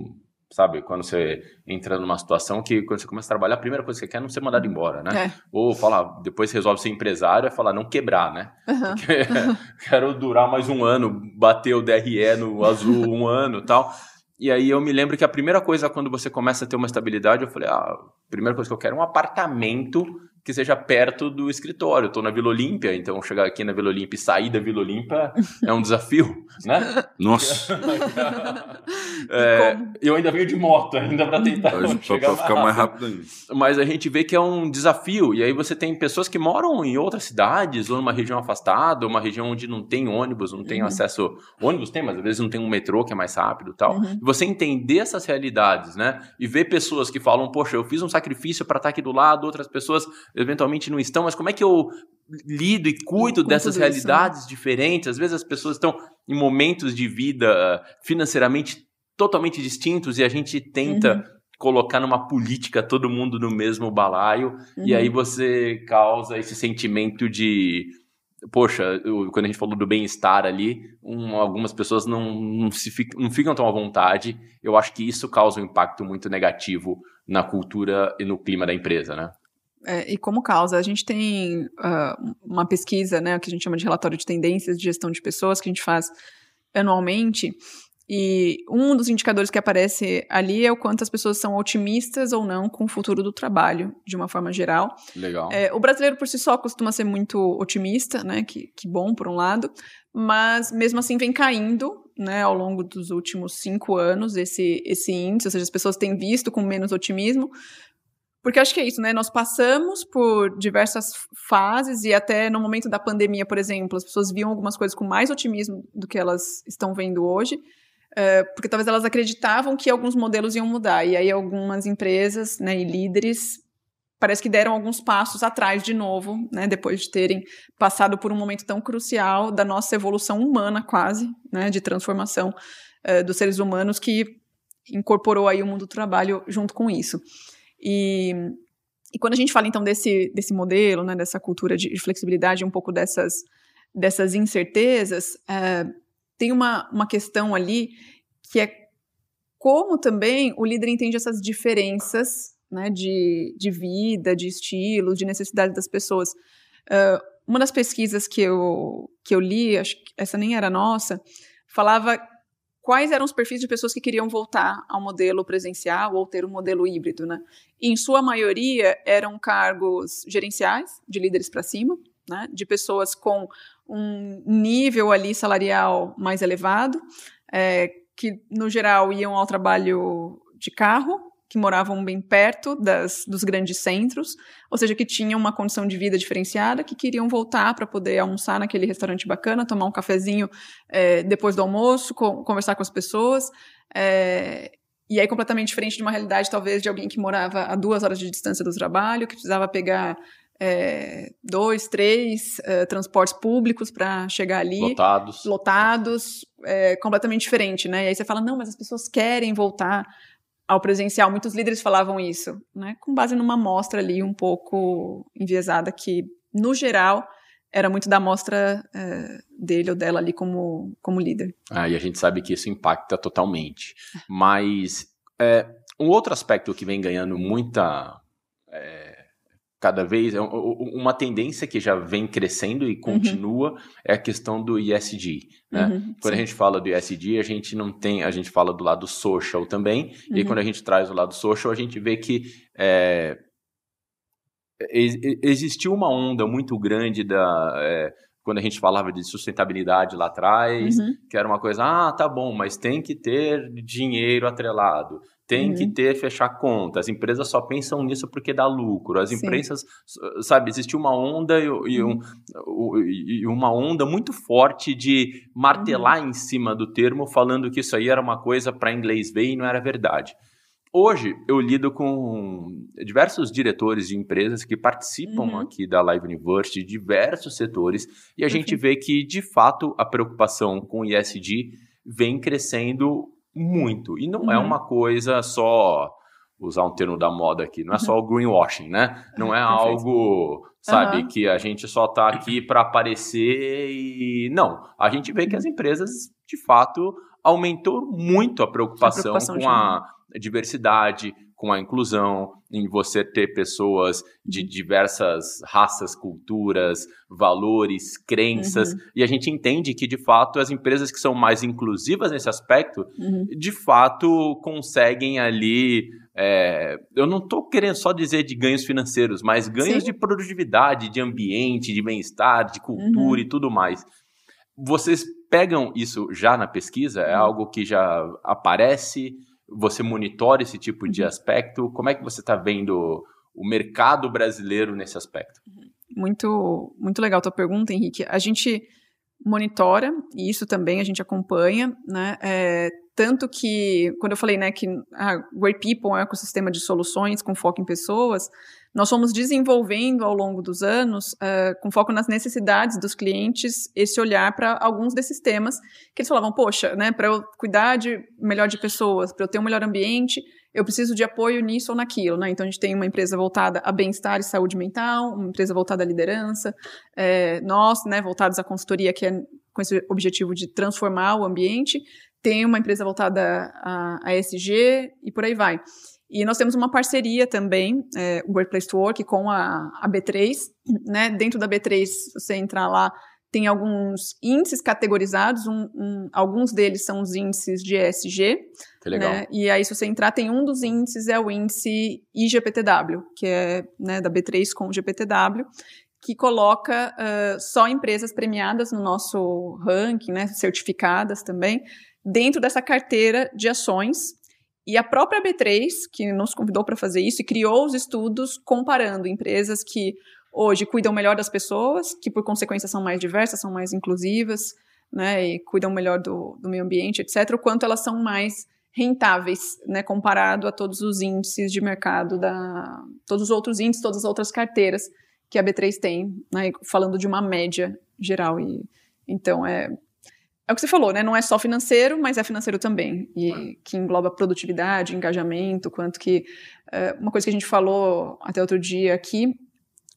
Sabe, quando você entra numa situação que quando você começa a trabalhar, a primeira coisa que você quer é não ser mandado embora, né? É. Ou falar, depois resolve ser empresário, é falar, não quebrar, né? Uhum. quero durar mais um ano, bater o DRE no azul um ano tal. E aí eu me lembro que a primeira coisa quando você começa a ter uma estabilidade, eu falei, ah, a primeira coisa que eu quero é um apartamento que seja perto do escritório. Estou na Vila Olímpia, então chegar aqui na Vila Olímpia e sair da Vila Olímpia é um desafio, né? Nossa! é, eu ainda venho de moto ainda para tentar chegar ficar mais rápido ainda. Mas a gente vê que é um desafio e aí você tem pessoas que moram em outras cidades ou numa região afastada, uma região onde não tem ônibus, não tem uhum. acesso ônibus tem, mas às vezes não tem um metrô que é mais rápido, tal. Uhum. E você entender essas realidades, né? E ver pessoas que falam, poxa, eu fiz um sacrifício para estar aqui do lado, outras pessoas eventualmente não estão, mas como é que eu lido e cuido dessas realidades isso, né? diferentes? Às vezes as pessoas estão em momentos de vida financeiramente totalmente distintos e a gente tenta uhum. colocar numa política todo mundo no mesmo balaio uhum. e aí você causa esse sentimento de poxa, eu, quando a gente falou do bem-estar ali, um, algumas pessoas não, não, se não ficam tão à vontade. Eu acho que isso causa um impacto muito negativo na cultura e no clima da empresa, né? É, e como causa, a gente tem uh, uma pesquisa, né, que a gente chama de relatório de tendências de gestão de pessoas, que a gente faz anualmente, e um dos indicadores que aparece ali é o quanto as pessoas são otimistas ou não com o futuro do trabalho, de uma forma geral. Legal. É, o brasileiro por si só costuma ser muito otimista, né? Que, que bom, por um lado, mas mesmo assim vem caindo né, ao longo dos últimos cinco anos esse, esse índice, ou seja, as pessoas têm visto com menos otimismo, porque acho que é isso, né? Nós passamos por diversas fases e até no momento da pandemia, por exemplo, as pessoas viam algumas coisas com mais otimismo do que elas estão vendo hoje, uh, porque talvez elas acreditavam que alguns modelos iam mudar. E aí algumas empresas né, e líderes parece que deram alguns passos atrás de novo, né? Depois de terem passado por um momento tão crucial da nossa evolução humana quase, né? De transformação uh, dos seres humanos que incorporou aí o mundo do trabalho junto com isso. E, e quando a gente fala então desse, desse modelo, né, dessa cultura de, de flexibilidade, um pouco dessas, dessas incertezas, é, tem uma, uma questão ali que é como também o líder entende essas diferenças né, de, de vida, de estilos, de necessidade das pessoas. Uh, uma das pesquisas que eu, que eu li, acho que essa nem era nossa, falava quais eram os perfis de pessoas que queriam voltar ao modelo presencial ou ter um modelo híbrido, né? E, em sua maioria eram cargos gerenciais, de líderes para cima, né? De pessoas com um nível ali salarial mais elevado, é, que no geral iam ao trabalho de carro que moravam bem perto das, dos grandes centros, ou seja, que tinham uma condição de vida diferenciada, que queriam voltar para poder almoçar naquele restaurante bacana, tomar um cafezinho é, depois do almoço, co conversar com as pessoas. É, e aí completamente diferente de uma realidade, talvez, de alguém que morava a duas horas de distância do trabalho, que precisava pegar é, dois, três é, transportes públicos para chegar ali. Lotados. Lotados, é, completamente diferente, né? E aí você fala, não, mas as pessoas querem voltar ao presencial. Muitos líderes falavam isso, né? Com base numa amostra ali um pouco enviesada que, no geral, era muito da amostra é, dele ou dela ali como, como líder. Ah, e a gente sabe que isso impacta totalmente. Mas é, um outro aspecto que vem ganhando muita é, cada vez é uma tendência que já vem crescendo e continua uhum. é a questão do ESG, né? Uhum, quando sim. a gente fala do ESG, a gente não tem, a gente fala do lado social também, uhum. e quando a gente traz o lado social, a gente vê que é, existiu uma onda muito grande da é, quando a gente falava de sustentabilidade lá atrás, uhum. que era uma coisa, ah, tá bom, mas tem que ter dinheiro atrelado, tem uhum. que ter, fechar conta. As empresas só pensam nisso porque dá lucro. As Sim. empresas, sabe, existe uma onda e, e, um, uhum. e, uma onda muito forte de martelar uhum. em cima do termo, falando que isso aí era uma coisa para inglês ver e não era verdade. Hoje eu lido com diversos diretores de empresas que participam uhum. aqui da Live University, diversos setores, e a gente vê que, de fato, a preocupação com o ISD vem crescendo muito. E não é uhum. é uma coisa só, usar um termo da moda aqui, não é só o greenwashing, né? Não é algo, sabe, uhum. que a gente só está aqui para aparecer e. Não. A gente vê que as empresas, de fato, aumentou muito a preocupação, a preocupação com a diversidade, com a inclusão, em você ter pessoas de diversas raças, culturas, valores, crenças. Uhum. E a gente entende que, de fato, as empresas que são mais inclusivas nesse aspecto, uhum. de fato, conseguem ali. É, eu não estou querendo só dizer de ganhos financeiros, mas ganhos Sim. de produtividade, de ambiente, de bem-estar, de cultura uhum. e tudo mais. Vocês pegam isso já na pesquisa? É uhum. algo que já aparece? Você monitora esse tipo de uhum. aspecto? Como é que você está vendo o mercado brasileiro nesse aspecto? Uhum. Muito, muito legal a tua pergunta, Henrique. A gente monitora, e isso também a gente acompanha, né? É, tanto que, quando eu falei, né, que a ah, Great People é um ecossistema de soluções com foco em pessoas, nós fomos desenvolvendo ao longo dos anos, uh, com foco nas necessidades dos clientes, esse olhar para alguns desses temas que eles falavam, poxa, né, para eu cuidar de, melhor de pessoas, para eu ter um melhor ambiente, eu preciso de apoio nisso ou naquilo, né? Então a gente tem uma empresa voltada a bem-estar e saúde mental, uma empresa voltada à liderança, é, nós, né, voltados à consultoria, que é com esse objetivo de transformar o ambiente, tem uma empresa voltada a, a e por aí vai. E nós temos uma parceria também, é, o Workplace to Work, com a, a B3. Né? Dentro da B3, você entrar lá, tem alguns índices categorizados, um, um, alguns deles são os índices de ESG. Que legal. Né? E aí, se você entrar, tem um dos índices, é o índice IGPTW, que é né, da B3 com o GPTW, que coloca uh, só empresas premiadas no nosso ranking, né, certificadas também, dentro dessa carteira de ações e a própria B3, que nos convidou para fazer isso, e criou os estudos comparando empresas que hoje cuidam melhor das pessoas, que por consequência são mais diversas, são mais inclusivas, né, e cuidam melhor do, do meio ambiente, etc., o quanto elas são mais rentáveis, né, comparado a todos os índices de mercado da, todos os outros índices, todas as outras carteiras que a B3 tem, né, falando de uma média geral e então é é o que você falou, né? Não é só financeiro, mas é financeiro também. E que engloba produtividade, engajamento, quanto que. Uh, uma coisa que a gente falou até outro dia aqui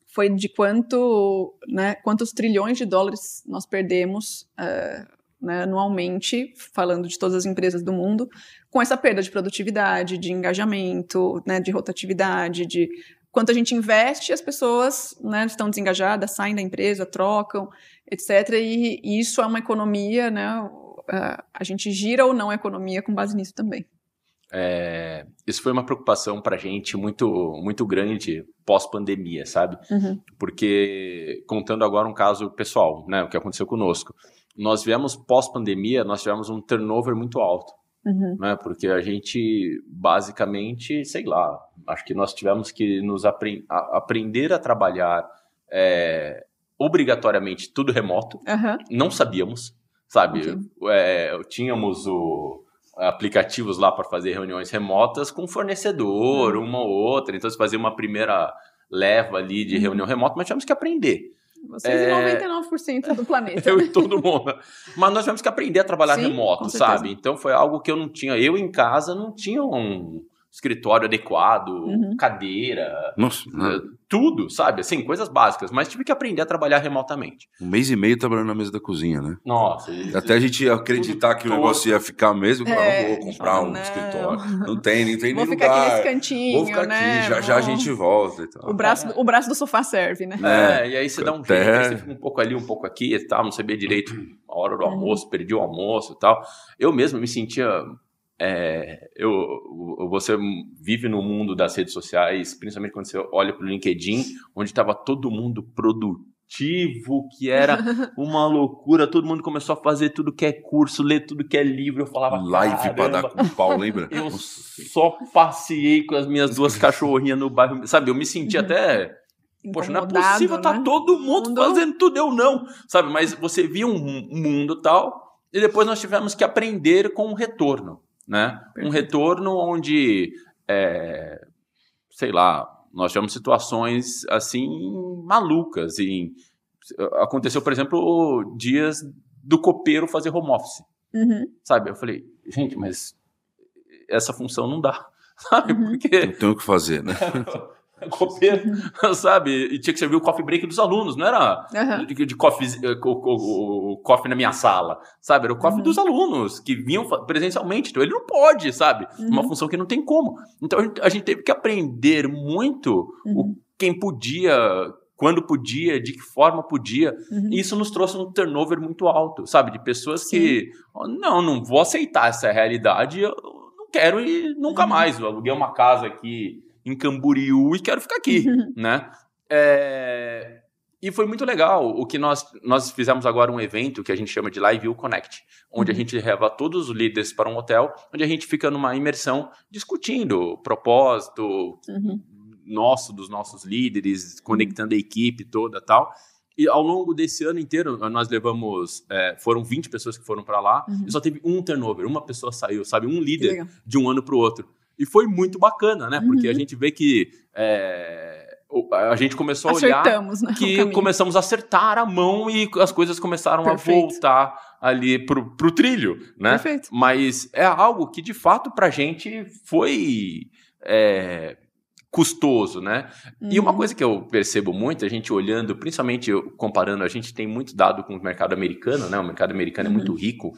foi de quanto, né, quantos trilhões de dólares nós perdemos uh, né, anualmente, falando de todas as empresas do mundo, com essa perda de produtividade, de engajamento, né, de rotatividade, de quanto a gente investe, as pessoas né, estão desengajadas, saem da empresa, trocam, etc. E, e isso é uma economia, né? A gente gira ou não a economia com base nisso também. É, isso foi uma preocupação para a gente muito, muito grande pós-pandemia, sabe? Uhum. Porque, contando agora um caso pessoal, né, o que aconteceu conosco, nós viemos pós-pandemia, nós tivemos um turnover muito alto. Uhum. Né? Porque a gente, basicamente, sei lá, acho que nós tivemos que nos apre aprender a trabalhar é, obrigatoriamente tudo remoto. Uhum. Não sabíamos, sabe? Okay. É, tínhamos o, aplicativos lá para fazer reuniões remotas com fornecedor, uhum. uma ou outra. Então, você fazia uma primeira leva ali de uhum. reunião remota, mas tivemos que aprender. Vocês é... e 99% do planeta. eu e todo mundo. Mas nós tivemos que aprender a trabalhar Sim, remoto, sabe? Então foi algo que eu não tinha. Eu em casa não tinha um escritório adequado, uhum. cadeira, Nossa, né? tudo, sabe? Assim, coisas básicas. Mas tive que aprender a trabalhar remotamente. Um mês e meio trabalhando na mesa da cozinha, né? Nossa. Até a gente acreditar que o negócio ia ficar mesmo, é, vou comprar um não. escritório. Não tem, não tem vou nem lugar. Vou ficar aqui nesse cantinho, Vou ficar né? aqui, já já a gente volta e tal. O braço, o braço do sofá serve, né? É, e aí você dá um jeito, aí você fica um pouco ali, um pouco aqui e tal, não sabia direito a hora do uhum. almoço, perdi o almoço e tal. Eu mesmo me sentia é, eu, você vive no mundo das redes sociais, principalmente quando você olha para o LinkedIn, onde estava todo mundo produtivo, que era uma loucura, todo mundo começou a fazer tudo que é curso, ler tudo que é livro, eu falava live para dar com pau, lembra? Eu só passei com as minhas duas cachorrinhas no bairro, sabe? Eu me senti até Poxa, não é possível, tá né? tá todo mundo, mundo, fazendo tudo, eu não, sabe? Mas você via um mundo tal, e depois nós tivemos que aprender com o retorno né? Um retorno onde, é, sei lá, nós tivemos situações assim malucas. E aconteceu, por exemplo, dias do copeiro fazer home office. Uhum. Sabe? Eu falei, gente, mas essa função não dá. Sabe? Uhum. Porque. Não tem o que fazer, né? copeiro, sabe? E tinha que servir o coffee break dos alunos, não era uhum. de, de coffee, eh, o, o, o, coffee na minha sala, sabe? Era o coffee uhum. dos alunos que vinham presencialmente. Então ele não pode, sabe? Uhum. Uma função que não tem como. Então a gente, a gente teve que aprender muito o, uhum. quem podia, quando podia, de que forma podia. Uhum. E isso nos trouxe um turnover muito alto, sabe? De pessoas Sim. que, não, não vou aceitar essa realidade, eu não quero ir nunca uhum. mais. Eu aluguei uma casa aqui em Camboriú e quero ficar aqui, né? É... E foi muito legal o que nós, nós fizemos agora um evento que a gente chama de Live View Connect, onde uhum. a gente leva todos os líderes para um hotel, onde a gente fica numa imersão discutindo o propósito uhum. nosso, dos nossos líderes, conectando a equipe toda tal. E ao longo desse ano inteiro, nós levamos. É, foram 20 pessoas que foram para lá, uhum. e só teve um turnover, uma pessoa saiu, sabe? Um líder de um ano para o outro. E foi muito bacana, né? Porque uhum. a gente vê que é, a gente começou a olhar né, que começamos a acertar a mão e as coisas começaram Perfeito. a voltar ali pro, pro trilho, né? Perfeito. Mas é algo que de fato pra gente foi é, custoso, né? Uhum. E uma uhum. coisa que eu percebo muito, a gente olhando, principalmente comparando, a gente tem muito dado com o mercado americano, né? O mercado americano uhum. é muito rico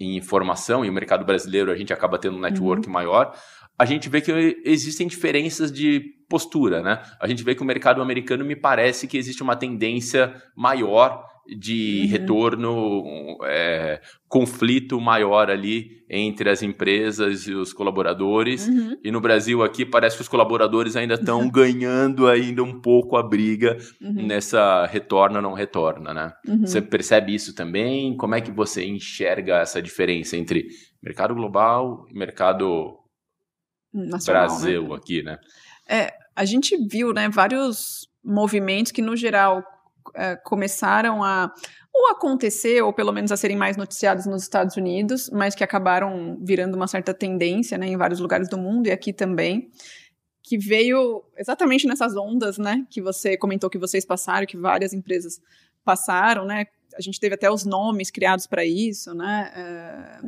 em informação e o mercado brasileiro a gente acaba tendo um network uhum. maior a gente vê que existem diferenças de postura, né? A gente vê que o mercado americano me parece que existe uma tendência maior de uhum. retorno, é, conflito maior ali entre as empresas e os colaboradores. Uhum. E no Brasil aqui parece que os colaboradores ainda estão uhum. ganhando ainda um pouco a briga uhum. nessa retorna não retorna, né? Uhum. Você percebe isso também? Como é que você enxerga essa diferença entre mercado global e mercado Nacional, Brasil né? aqui, né? É, a gente viu, né, vários movimentos que no geral é, começaram a ou acontecer, ou pelo menos a serem mais noticiados nos Estados Unidos, mas que acabaram virando uma certa tendência, né, em vários lugares do mundo e aqui também, que veio exatamente nessas ondas, né, que você comentou que vocês passaram, que várias empresas passaram, né, a gente teve até os nomes criados para isso, né, é,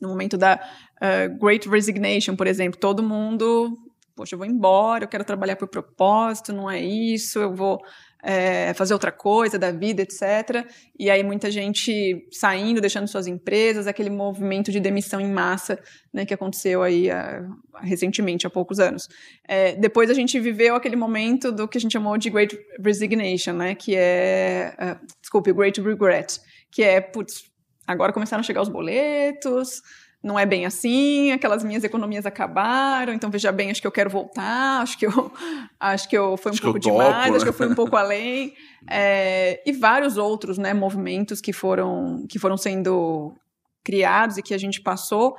no momento da uh, Great Resignation, por exemplo, todo mundo, poxa, eu vou embora, eu quero trabalhar por propósito, não é isso, eu vou é, fazer outra coisa da vida, etc. E aí muita gente saindo, deixando suas empresas, aquele movimento de demissão em massa né, que aconteceu aí uh, recentemente, há poucos anos. É, depois a gente viveu aquele momento do que a gente chamou de Great Resignation, né, que é, uh, desculpe, Great Regret, que é, putz, agora começaram a chegar os boletos, não é bem assim, aquelas minhas economias acabaram, então veja bem, acho que eu quero voltar, acho que eu acho que eu fui um acho pouco demais, topo, né? acho que eu fui um pouco além. É, e vários outros né, movimentos que foram, que foram sendo criados e que a gente passou.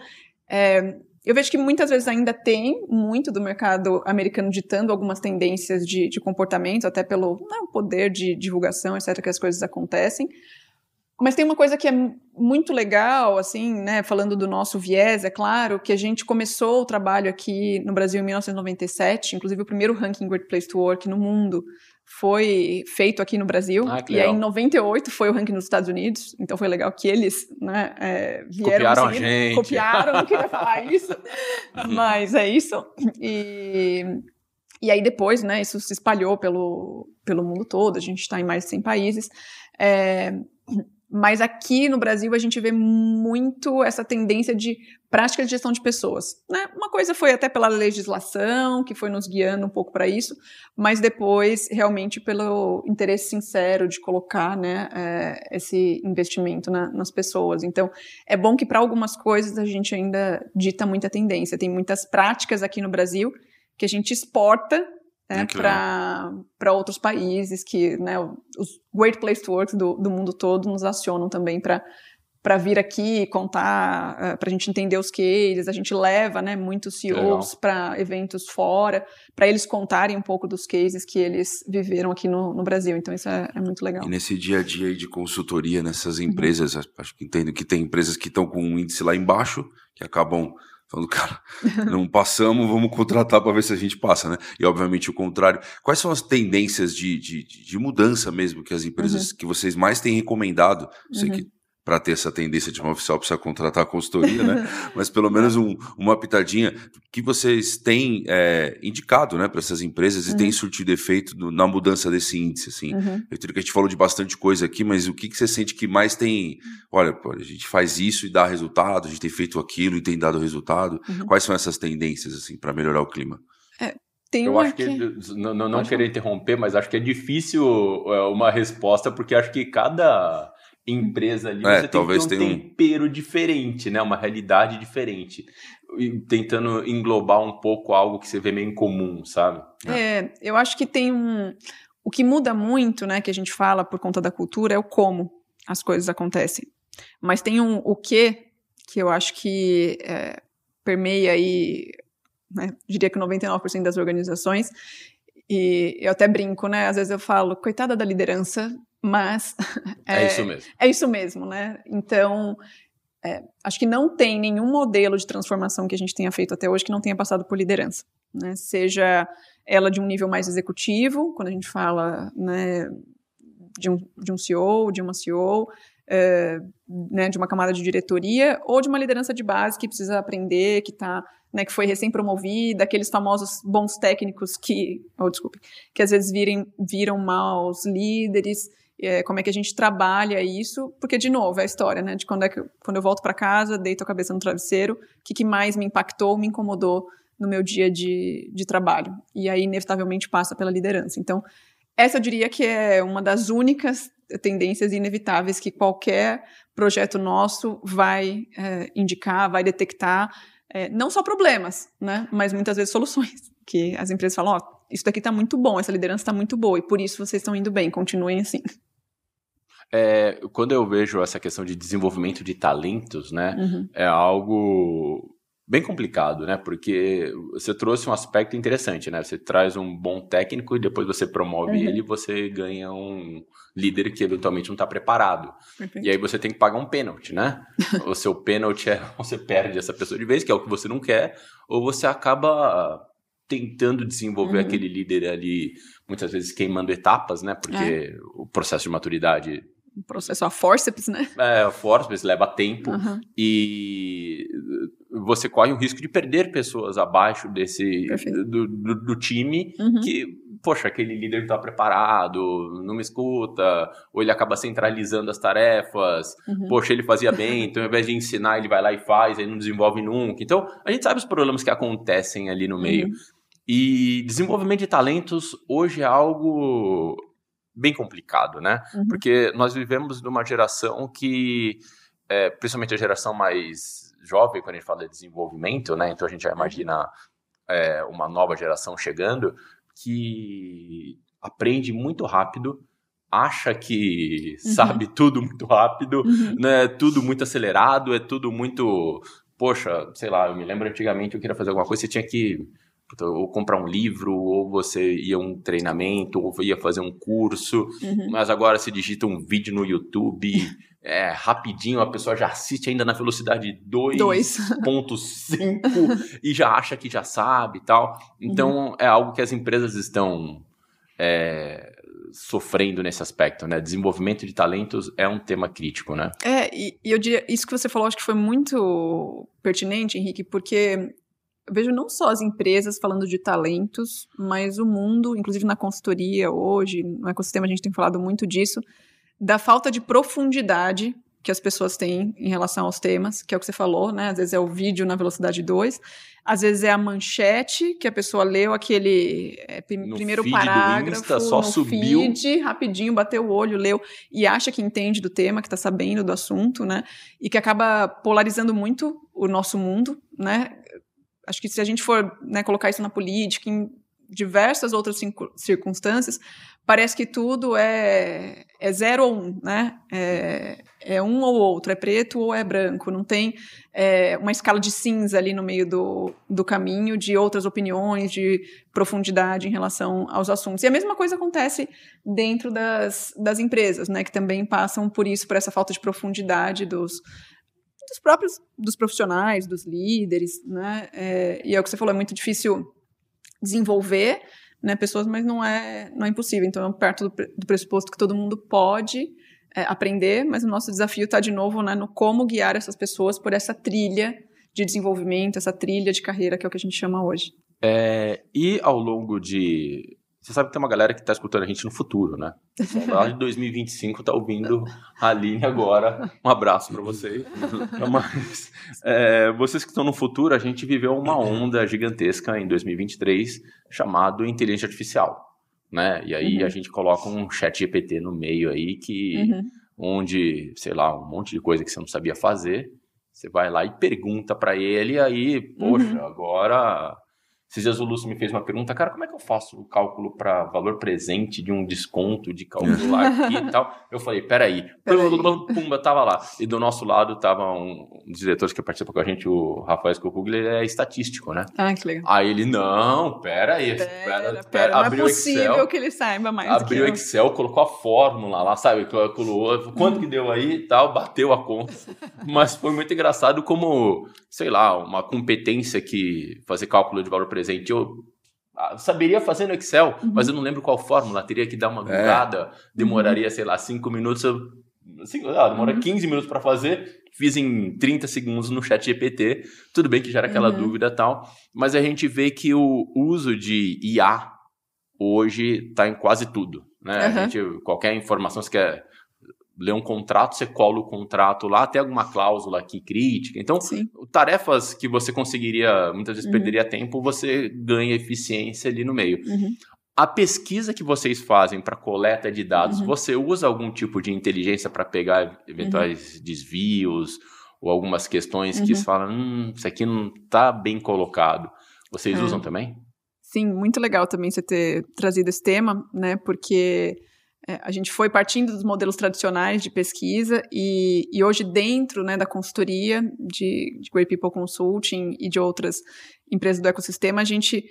É, eu vejo que muitas vezes ainda tem muito do mercado americano ditando algumas tendências de, de comportamento, até pelo né, poder de divulgação, etc., que as coisas acontecem. Mas tem uma coisa que é muito legal, assim, né, falando do nosso viés, é claro, que a gente começou o trabalho aqui no Brasil em 1997, inclusive o primeiro ranking Great Place to Work no mundo foi feito aqui no Brasil, Ah, e aí em 98 foi o ranking nos Estados Unidos, então foi legal que eles, né, é, vieram Copiaram a gente. copiaram, não queria falar isso, mas é isso, e, e aí depois, né, isso se espalhou pelo, pelo mundo todo, a gente está em mais de 100 países, é, mas aqui no Brasil a gente vê muito essa tendência de prática de gestão de pessoas. Né? Uma coisa foi até pela legislação, que foi nos guiando um pouco para isso, mas depois realmente pelo interesse sincero de colocar né, é, esse investimento na- nas pessoas. Então, é bom que para algumas coisas a gente ainda dita muita tendência. Tem muitas práticas aqui no Brasil que a gente exporta né, Ah, que para outros países que né, os Great Place to Work do, do mundo todo nos acionam também para vir aqui contar, para a gente entender os cases, a gente leva né, muitos CEOs para eventos fora, para eles contarem um pouco dos cases que eles viveram aqui no, no Brasil. Então isso é, é muito legal. E nesse dia a dia de consultoria nessas Uhum. empresas, acho que entendo que tem empresas que estão com um índice lá embaixo, que acabam falando, cara, não passamos, vamos contratar para ver se a gente passa, né? E obviamente o contrário. Quais são as tendências de, de, de mudança mesmo que as empresas que vocês mais têm recomendado? Sei Uhum. que para ter essa tendência de uma oficial precisa contratar a consultoria, né? Mas pelo menos um- uma pitadinha que vocês têm é, indicado, né, para essas empresas e Uhum. tem surtido efeito no- na mudança desse índice, assim. Uhum. Eu entendo que a gente falou de bastante coisa aqui, mas o que, que você sente que mais tem. Olha, pô, a gente faz isso e dá resultado, a gente tem feito aquilo e tem dado resultado. Uhum. Quais são essas tendências, assim, para melhorar o clima? Tem Eu acho que, não, não, não Pode querer interromper, mas acho que é difícil é, uma resposta, porque acho que cada empresa ali É, você talvez tem que ter um um- tempero diferente, né? Uma realidade diferente. E tentando englobar um pouco algo que você vê meio em comum, sabe? É, eu acho que tem um. O que muda muito, né, que a gente fala por conta da cultura, é o como as coisas acontecem. Mas tem um o que, que eu acho que é, permeia aí, né, diria que 99% das organizações. E eu até brinco, né? Às vezes eu falo, coitada da liderança, mas. É, isso mesmo. É isso mesmo, né? Então, é, acho que não tem nenhum modelo de transformação que a gente tenha feito até hoje que não tenha passado por liderança. Né? Seja ela de um nível mais executivo, quando a gente fala né, de, um, de um CEO, de uma CEO, é, né, de uma camada de diretoria, ou de uma liderança de base que precisa aprender, que tá, né, que foi recém-promovida, aqueles famosos bons técnicos que, oh, desculpe, que às vezes virem, viram maus líderes, é, como é que a gente trabalha isso, porque, de novo, é a história, né, de quando, é que, quando eu volto para casa, deito a cabeça no travesseiro, o que, que mais me impactou, me incomodou no meu dia de, de trabalho. E aí, inevitavelmente, passa pela liderança. Então, essa eu diria que é uma das únicas tendências inevitáveis que qualquer projeto nosso vai é, indicar, vai detectar, é, não só problemas, né, mas muitas vezes soluções. Que as empresas falam, ó, isso daqui está muito bom, essa liderança está muito boa e por isso vocês estão indo bem, continuem assim. É, quando eu vejo essa questão de desenvolvimento de talentos, né? Uhum. é algo bem complicado, né? Porque você trouxe um aspecto interessante, né? Você traz um bom técnico e depois você promove Uhum. ele e você ganha um líder que eventualmente não está preparado. Perfeito. E aí você tem que pagar um pênalti, né? o seu pênalti é você perde essa pessoa de vez, que é o que você não quer, ou você acaba tentando desenvolver Uhum. aquele líder ali, muitas vezes queimando etapas, né? Porque o processo de maturidade Um processo a forceps, né? é forte, mas leva tempo Uhum. e você corre o risco de perder pessoas abaixo desse do, do, do time Uhum. que, poxa, aquele líder não está preparado, não me escuta, ou ele acaba centralizando as tarefas, Uhum. poxa, ele fazia bem, então ao invés de ensinar, ele vai lá e faz, aí não desenvolve nunca. Então, a gente sabe os problemas que acontecem ali no meio. Uhum. E desenvolvimento de talentos hoje é algo bem complicado, né? Uhum. Porque nós vivemos numa geração que, é, principalmente a geração mais jovem, quando a gente fala de desenvolvimento, né? Então a gente já imagina é, uma nova geração chegando que aprende muito rápido, acha que Uhum. sabe tudo muito rápido, Uhum. né? Tudo muito acelerado, é tudo muito. Poxa, sei lá, eu me lembro antigamente eu queria fazer alguma coisa, você tinha que ou comprar um livro, ou você ia a um treinamento, ou ia fazer um curso, uhum. mas agora se digita um vídeo no YouTube, é, rapidinho, a pessoa já assiste ainda na velocidade 2.5 e já acha que já sabe e tal. Então, uhum. é algo que as empresas estão é, sofrendo nesse aspecto, né? Desenvolvimento de talentos é um tema crítico, né? É, e, e eu diria, isso que você falou, acho que foi muito pertinente, Henrique, porque eu vejo não só as empresas falando de talentos, mas o mundo, inclusive na consultoria hoje, no ecossistema a gente tem falado muito disso, da falta de profundidade que as pessoas têm em relação aos temas, que é o que você falou, né? Às vezes é o vídeo na velocidade 2, às vezes é a manchete que a pessoa leu aquele é, primeiro parágrafo Insta, só no subiu. feed, rapidinho, bateu o olho, leu e acha que entende do tema, que está sabendo do assunto, né? E que acaba polarizando muito o nosso mundo, né? Acho que se a gente for né, colocar isso na política, em diversas outras circunstâncias, parece que tudo é, é zero ou um, né? É, é, um ou outro, é preto ou é branco, não tem é, uma escala de cinza ali no meio do, do caminho de outras opiniões, de profundidade em relação aos assuntos. E a mesma coisa acontece dentro das, das empresas, né? Que também passam por isso, por essa falta de profundidade dos, dos próprios dos profissionais, dos líderes, né? É, e é o que você falou, é muito difícil desenvolver né, pessoas, mas não é, não é impossível. Então, é perto do, do pressuposto que todo mundo pode é, aprender, mas o nosso desafio está, de novo, né, no como guiar essas pessoas por essa trilha de desenvolvimento, essa trilha de carreira, que é o que a gente chama hoje. É, e ao longo de você sabe que tem uma galera que está escutando a gente no futuro, né? Lá de 2025 tá ouvindo a Aline agora. Um abraço para vocês. Mas é, vocês que estão no futuro, a gente viveu uma onda gigantesca em 2023 chamado inteligência artificial, né? E aí uhum. a gente coloca um chat GPT no meio aí que uhum. onde, sei lá, um monte de coisa que você não sabia fazer, você vai lá e pergunta para ele, e aí, poxa, uhum. agora esses dias o Lúcio me fez uma pergunta, cara, como é que eu faço o cálculo para valor presente de um desconto, de calcular aqui e tal? Eu falei, peraí. peraí. Pumba, tava lá. E do nosso lado tava um, um dos diretores que participa com a gente, o Rafael Scopugli, ele é estatístico, né? Ah, que legal. Aí ele, não, peraí. Pera, pera, pera, não abriu é possível Excel, que ele saiba mais Abriu o Excel, colocou a fórmula lá, sabe? Calculou quanto que deu aí e tal, bateu a conta. Mas foi muito engraçado como, sei lá, uma competência que fazer cálculo de valor presente presente. Eu ah, saberia fazer no Excel, uhum. mas eu não lembro qual fórmula. Teria que dar uma googlada, é. demoraria, uhum. sei lá, 5 minutos. Cinco, ah, demora uhum. 15 minutos para fazer. Fiz em 30 segundos no chat GPT. Tudo bem que já era aquela uhum. dúvida e tal. Mas a gente vê que o uso de IA hoje está em quase tudo. Né? A uhum. gente, qualquer informação, você quer ler um contrato, você cola o contrato lá, tem alguma cláusula aqui crítica. Então, Sim. tarefas que você conseguiria, muitas vezes uhum. perderia tempo, você ganha eficiência ali no meio. Uhum. A pesquisa que vocês fazem para coleta de dados, uhum. você usa algum tipo de inteligência para pegar eventuais uhum. desvios ou algumas questões que uhum. você fala, hum, isso aqui não está bem colocado. Vocês é. usam também? Sim, muito legal também você ter trazido esse tema, né? Porque é, a gente foi partindo dos modelos tradicionais de pesquisa e, e hoje dentro né, da consultoria de, de Great People Consulting e de outras empresas do ecossistema, a gente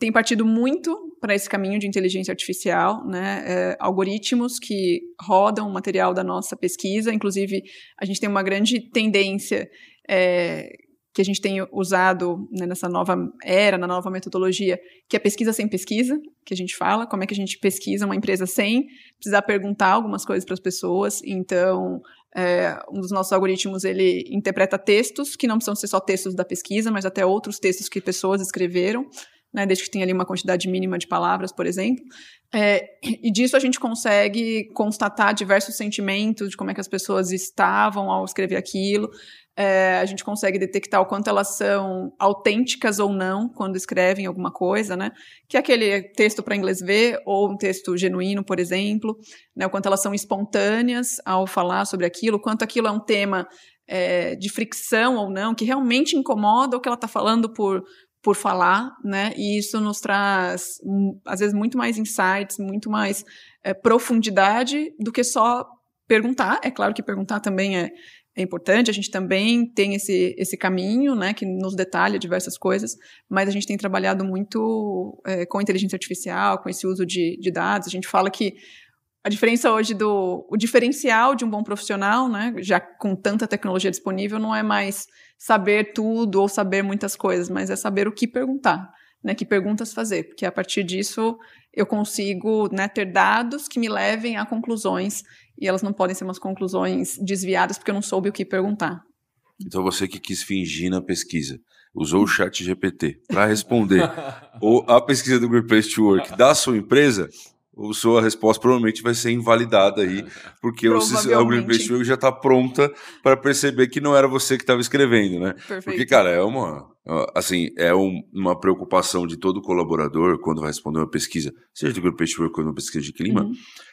tem partido muito para esse caminho de inteligência artificial, né, é, algoritmos que rodam o material da nossa pesquisa, inclusive a gente tem uma grande tendência é, que a gente tem usado né, nessa nova era, na nova metodologia, que é pesquisa sem pesquisa, que a gente fala, como é que a gente pesquisa uma empresa sem precisar perguntar algumas coisas para as pessoas. Então, é, um dos nossos algoritmos, ele interpreta textos, que não precisam ser só textos da pesquisa, mas até outros textos que pessoas escreveram, né, desde que tenha ali uma quantidade mínima de palavras, por exemplo. É, e disso a gente consegue constatar diversos sentimentos de como é que as pessoas estavam ao escrever aquilo, é, a gente consegue detectar o quanto elas são autênticas ou não quando escrevem alguma coisa, né? Que é aquele texto para inglês ver ou um texto genuíno, por exemplo, né? O quanto elas são espontâneas ao falar sobre aquilo, o quanto aquilo é um tema é, de fricção ou não, que realmente incomoda o que ela está falando por por falar, né? E isso nos traz, hum, às vezes, muito mais insights, muito mais é, profundidade do que só perguntar. É claro que perguntar também é, é importante, a gente também tem esse, esse caminho, né, que nos detalha diversas coisas, mas a gente tem trabalhado muito é, com inteligência artificial, com esse uso de, de dados. A gente fala que a diferença hoje do o diferencial de um bom profissional, né, já com tanta tecnologia disponível, não é mais saber tudo ou saber muitas coisas, mas é saber o que perguntar, né, que perguntas fazer, porque a partir disso eu consigo né, ter dados que me levem a conclusões e elas não podem ser umas conclusões desviadas porque eu não soube o que perguntar. Então você que quis fingir na pesquisa, usou o chat GPT para responder ou a pesquisa do Great Place to Work da sua empresa, a sua resposta provavelmente vai ser invalidada aí, porque o, o Green Place to Work já está pronta para perceber que não era você que estava escrevendo, né? Perfeito. Porque, cara, é uma assim, é um, uma preocupação de todo colaborador quando vai responder uma pesquisa, seja do Grupo Work ou uma pesquisa de clima, uhum.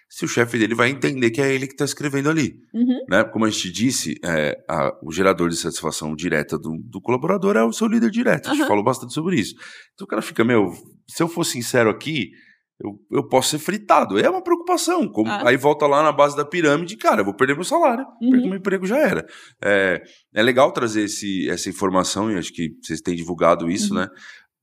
se o chefe dele vai entender que é ele que está escrevendo ali. Uhum. Né? Como a gente disse, é, a, o gerador de satisfação direta do, do, colaborador é o seu líder direto. A gente uhum. falou bastante sobre isso. Então o cara fica, meu, se eu for sincero aqui, eu, eu posso ser fritado. É uma preocupação. Como, ah. Aí volta lá na base da pirâmide, cara, eu vou perder meu salário, uhum. perco meu emprego já era. É, é legal trazer esse, essa informação, e acho que vocês têm divulgado isso, uhum. né?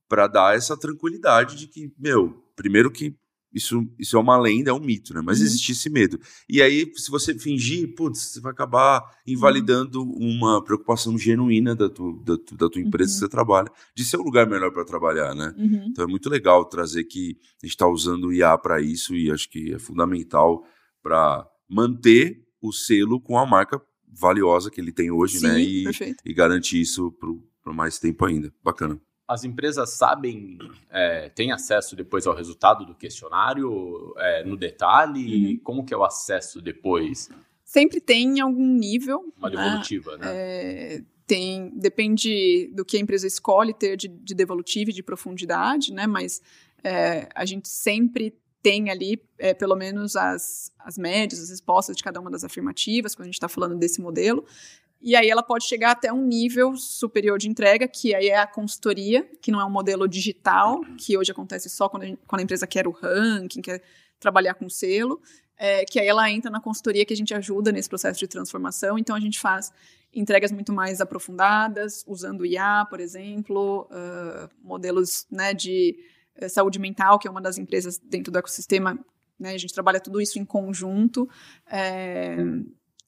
Para dar essa tranquilidade de que, meu, primeiro que isso, isso é uma lenda, é um mito, né? Mas uhum. existe esse medo. E aí, se você fingir, putz, você vai acabar invalidando uhum. uma preocupação genuína da, tu, da, tu, da tua empresa uhum. que você trabalha, de ser um lugar melhor para trabalhar, né? Uhum. Então é muito legal trazer que a gente está usando o IA para isso e acho que é fundamental para manter o selo com a marca valiosa que ele tem hoje, né? Sim, né? E, e garantir isso por mais tempo ainda. Bacana as empresas sabem, é, têm acesso depois ao resultado do questionário é, no detalhe? Uhum. Como que é o acesso depois? Sempre tem algum nível. Uma devolutiva, né? né? É, tem, depende do que a empresa escolhe ter de, de devolutiva e de profundidade, né? Mas é, a gente sempre tem ali, é, pelo menos, as, as médias, as respostas de cada uma das afirmativas, quando a gente está falando desse modelo. E aí ela pode chegar até um nível superior de entrega, que aí é a consultoria, que não é um modelo digital, que hoje acontece só quando a, gente, quando a empresa quer o ranking, quer trabalhar com selo, é, que aí ela entra na consultoria que a gente ajuda nesse processo de transformação. Então a gente faz entregas muito mais aprofundadas, usando IA, por exemplo, uh, modelos né, de uh, saúde mental, que é uma das empresas dentro do ecossistema. Né, a gente trabalha tudo isso em conjunto. É,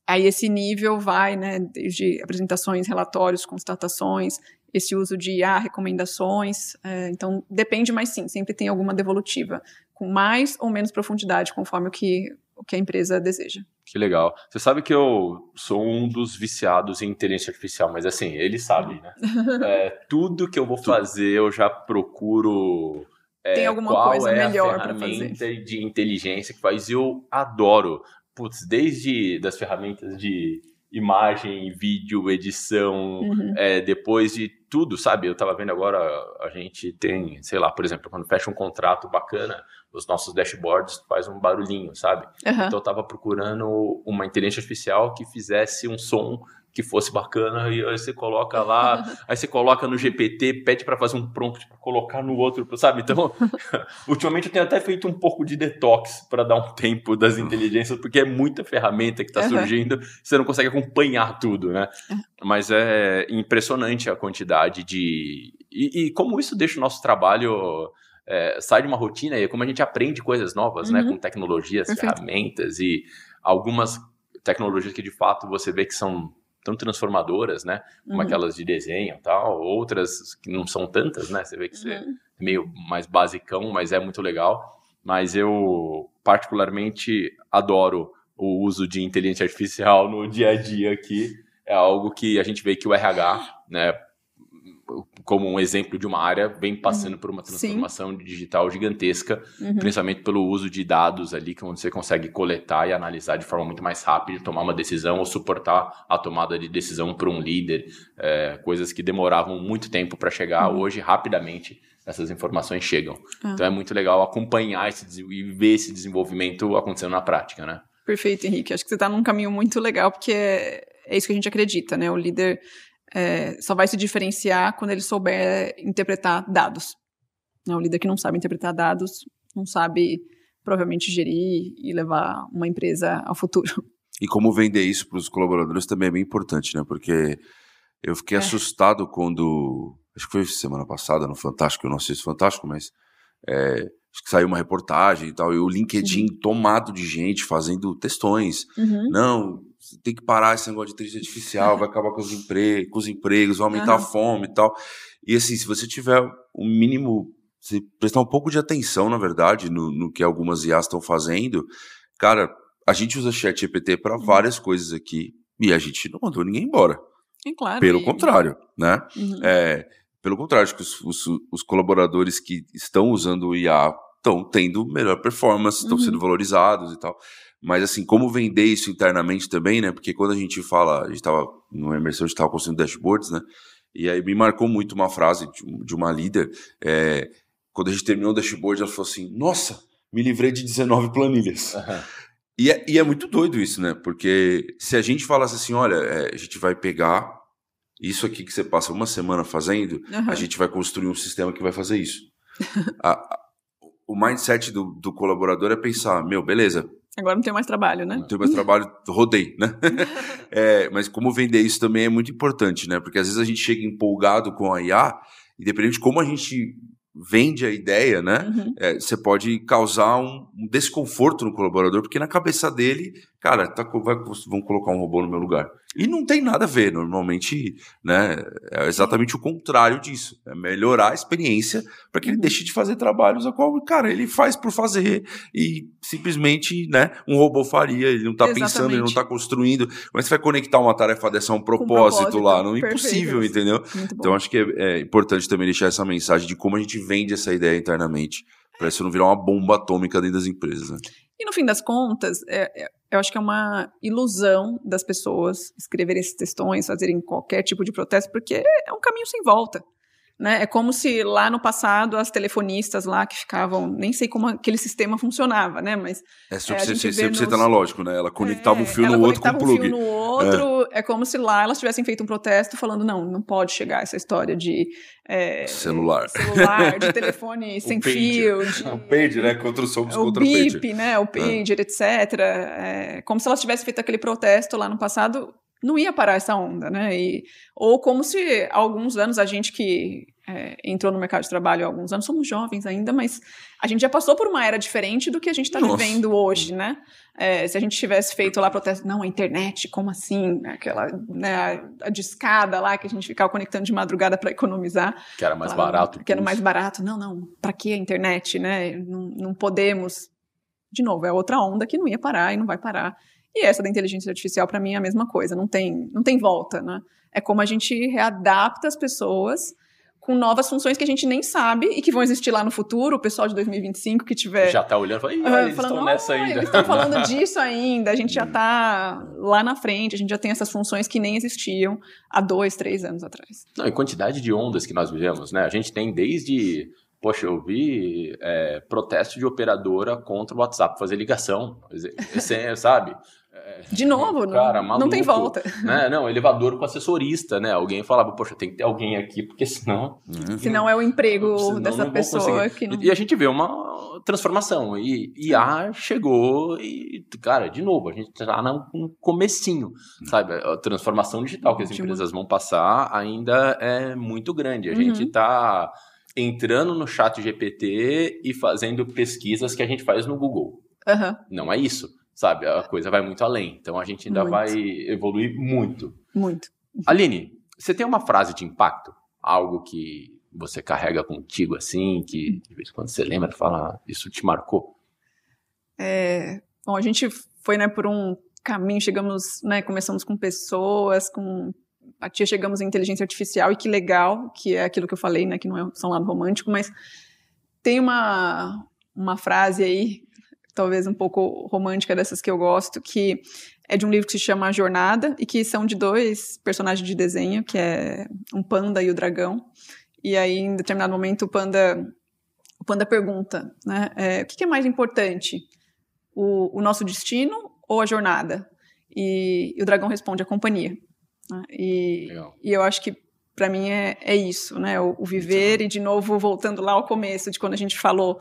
Aí esse nível vai, né, desde apresentações, relatórios, constatações, esse uso de IA, recomendações. É, então, depende, mas sim, sempre tem alguma devolutiva, com mais ou menos profundidade, conforme o que, o que a empresa deseja. Que legal. Você sabe que eu sou um dos viciados em inteligência artificial, mas assim, ele sabe, né? É, tudo que eu vou fazer, eu já procuro. É, Tem alguma coisa é melhor para fazer. de inteligência que faz. Eu adoro putz, desde das ferramentas de imagem, vídeo, edição, uhum. é, depois de tudo, sabe? Eu tava vendo agora, a gente tem, sei lá, por exemplo, quando fecha um contrato bacana, os nossos dashboards faz um barulhinho, sabe? Uhum. Então eu tava procurando uma inteligência artificial que fizesse um som que fosse bacana, e aí você coloca lá, aí você coloca no GPT, pede para fazer um prompt para colocar no outro, sabe? Então, ultimamente eu tenho até feito um pouco de detox para dar um tempo das inteligências, porque é muita ferramenta que está uhum. surgindo, você não consegue acompanhar tudo, né? Mas é impressionante a quantidade de. E, e como isso deixa o nosso trabalho. É, sai de uma rotina e como a gente aprende coisas novas, né? uhum. né? Com tecnologias, Perfeito. ferramentas e algumas tecnologias que de fato você vê que são tão transformadoras, né? Como uhum. aquelas de desenho e tal, outras que não são tantas, né? Você vê que você é uhum. meio mais basicão, mas é muito legal. Mas eu particularmente adoro o uso de inteligência artificial no dia a dia aqui. É algo que a gente vê que o RH, né, como um exemplo de uma área, vem passando uhum. por uma transformação Sim. digital gigantesca, uhum. principalmente pelo uso de dados ali, que onde você consegue coletar e analisar de forma muito mais rápida, tomar uma decisão ou suportar a tomada de decisão por um líder, é, coisas que demoravam muito tempo para chegar, uhum. hoje rapidamente essas informações chegam. Ah. Então é muito legal acompanhar esse, e ver esse desenvolvimento acontecendo na prática, né? Perfeito, Henrique. Acho que você está num caminho muito legal, porque é, é isso que a gente acredita, né? O líder é, só vai se diferenciar quando ele souber interpretar dados. O líder que não sabe interpretar dados não sabe provavelmente gerir e levar uma empresa ao futuro. E como vender isso para os colaboradores também é bem importante, né? Porque eu fiquei É. assustado quando. Acho que foi semana passada no Fantástico, eu não assisto Fantástico, mas. é, que saiu uma reportagem e tal, e o LinkedIn tomado de gente fazendo textões. Uhum. Não, tem que parar esse negócio de inteligência artificial, vai acabar com os, empre com os empregos, vai aumentar a fome e tal. E assim, se você tiver o mínimo, se prestar um pouco de atenção, na verdade, no, no que algumas IAs estão fazendo, cara, a gente usa chat GPT para várias coisas aqui e a gente não mandou ninguém embora. É claro. Pelo e- contrário, né? Uhum. É, pelo contrário, acho que os, os- os colaboradores que estão usando o IA estão tendo melhor performance, estão Uhum. sendo valorizados e tal. Mas assim, como vender isso internamente também, né? Porque quando a gente fala, a gente estava no imersão, a gente estava construindo dashboards, né? E aí me marcou muito uma frase de, de uma líder. é, quando a gente terminou o dashboard, ela falou assim: Nossa, me livrei de 19 planilhas. E é, e é muito doido isso, né? Porque se a gente falasse assim, olha, é, a gente vai pegar isso aqui que você passa uma semana fazendo, Aham. a gente vai construir um sistema que vai fazer isso. A- o mindset do, do colaborador é pensar, meu, beleza, Agora não tem mais trabalho, né? não tenho mais trabalho, rodei, né? É, mas como vender isso também é muito importante, né? Porque às vezes a gente chega empolgado com a IA, e dependendo de como a gente vende a ideia, né? Uhum. é, você pode causar um, um desconforto no colaborador, porque na cabeça dele, cara, tá, vai, vão colocar um robô no meu lugar. E não tem nada a ver, normalmente, né? É exatamente o contrário disso. É melhorar a experiência para que ele Uhum. deixe de fazer trabalhos a qual, cara, ele faz por fazer e simplesmente, né, um robô faria. Ele não tá pensando, ele não Exatamente. tá construindo. Mas você vai conectar uma tarefa dessa a um propósito, propósito, lá, não é impossível, entendeu? Então acho que é, é importante também deixar essa mensagem de como a gente vende essa ideia internamente, para isso não virar uma bomba atômica dentro das empresas. Né? E no fim das contas, é- é- eu acho que é uma ilusão das pessoas escreverem esses textões, fazerem qualquer tipo de protesto, porque é um caminho sem volta. Né? É como se lá no passado as telefonistas lá que ficavam, nem sei como aquele sistema funcionava, né? Mas É a 100%, gente vê 100% nos- analógico, né? Ela conectava é, um fio no outro com conectava plug. um fio no outro, é. como se lá elas tivessem feito um protesto falando não, não pode chegar essa história de é, Celular. celular, de telefone sem fio, de O pager, né? Contra o somos o contra o pager. BIP, né, o pager, etc. É, como se elas tivessem feito aquele protesto lá no passado, não ia parar essa onda, né? E, ou como se há alguns anos a gente que é, entrou no mercado de trabalho há alguns anos, somos jovens ainda, mas a gente já passou por uma era diferente do que a gente está vivendo hoje, né? É, se a gente tivesse feito lá protesto, não, a internet, como assim? Aquela né, a, discada lá que a gente ficava conectando de madrugada para economizar. Que era mais barato. Que era mais barato. Não, não. Para que a internet, né? Não, não podemos. De novo, é outra onda que não ia parar e não vai parar. E essa da inteligência artificial, para mim, é a mesma coisa. Não tem, não tem volta, né? É como a gente readapta as pessoas com novas funções que a gente nem sabe e que vão existir lá no futuro. O pessoal de 2025 que tiver Já tá olhando e fala, Ih, ah, eles falando, estão nessa "Ah, ainda. Eles estão falando disso ainda. A gente já está lá na frente, a gente já tem essas funções que nem existiam há dois, três anos atrás. Não, e quantidade de ondas que nós vivemos, né? A gente tem desde. Poxa, eu vi é, protesto de operadora contra o WhatsApp fazer ligação. Sabe? De novo, não- Cara, não tem maluco. volta. Né? Não, elevador com assessorista, né? Alguém falava, poxa, tem que ter alguém aqui, porque senão. Se não é o emprego senão dessa pessoa que não. E a gente vê uma transformação. E IA chegou e, cara, de novo, a gente tá no comecinho, sabe? A transformação digital que as empresas vão passar ainda é muito grande. A Uhum. gente tá entrando no chat GPT e fazendo pesquisas que a gente faz no Google. Não é isso, sabe? A coisa vai muito além. Então a gente ainda Muito. vai evoluir muito. muito. Aline, você tem uma frase de impacto? Algo que você carrega contigo assim, que de vez em quando você lembra e fala, isso te marcou? É, bom, a gente foi né, por um caminho, chegamos, né, começamos com pessoas, com empatia, chegamos em inteligência artificial, e que legal, que é aquilo que eu falei, né, que não é um lado romântico, mas tem uma, uma frase aí, talvez um pouco romântica dessas que eu gosto, que é de um livro que se chama A Jornada, e que são de dois personagens de desenho, que é um panda e o dragão, e aí em determinado momento o panda, o panda pergunta, né, é, o que é mais importante, o, o nosso destino ou a jornada? E, e o dragão responde a companhia. né? E, e eu acho que para mim é, é isso, né? O, o viver e de novo voltando lá ao começo de quando a gente falou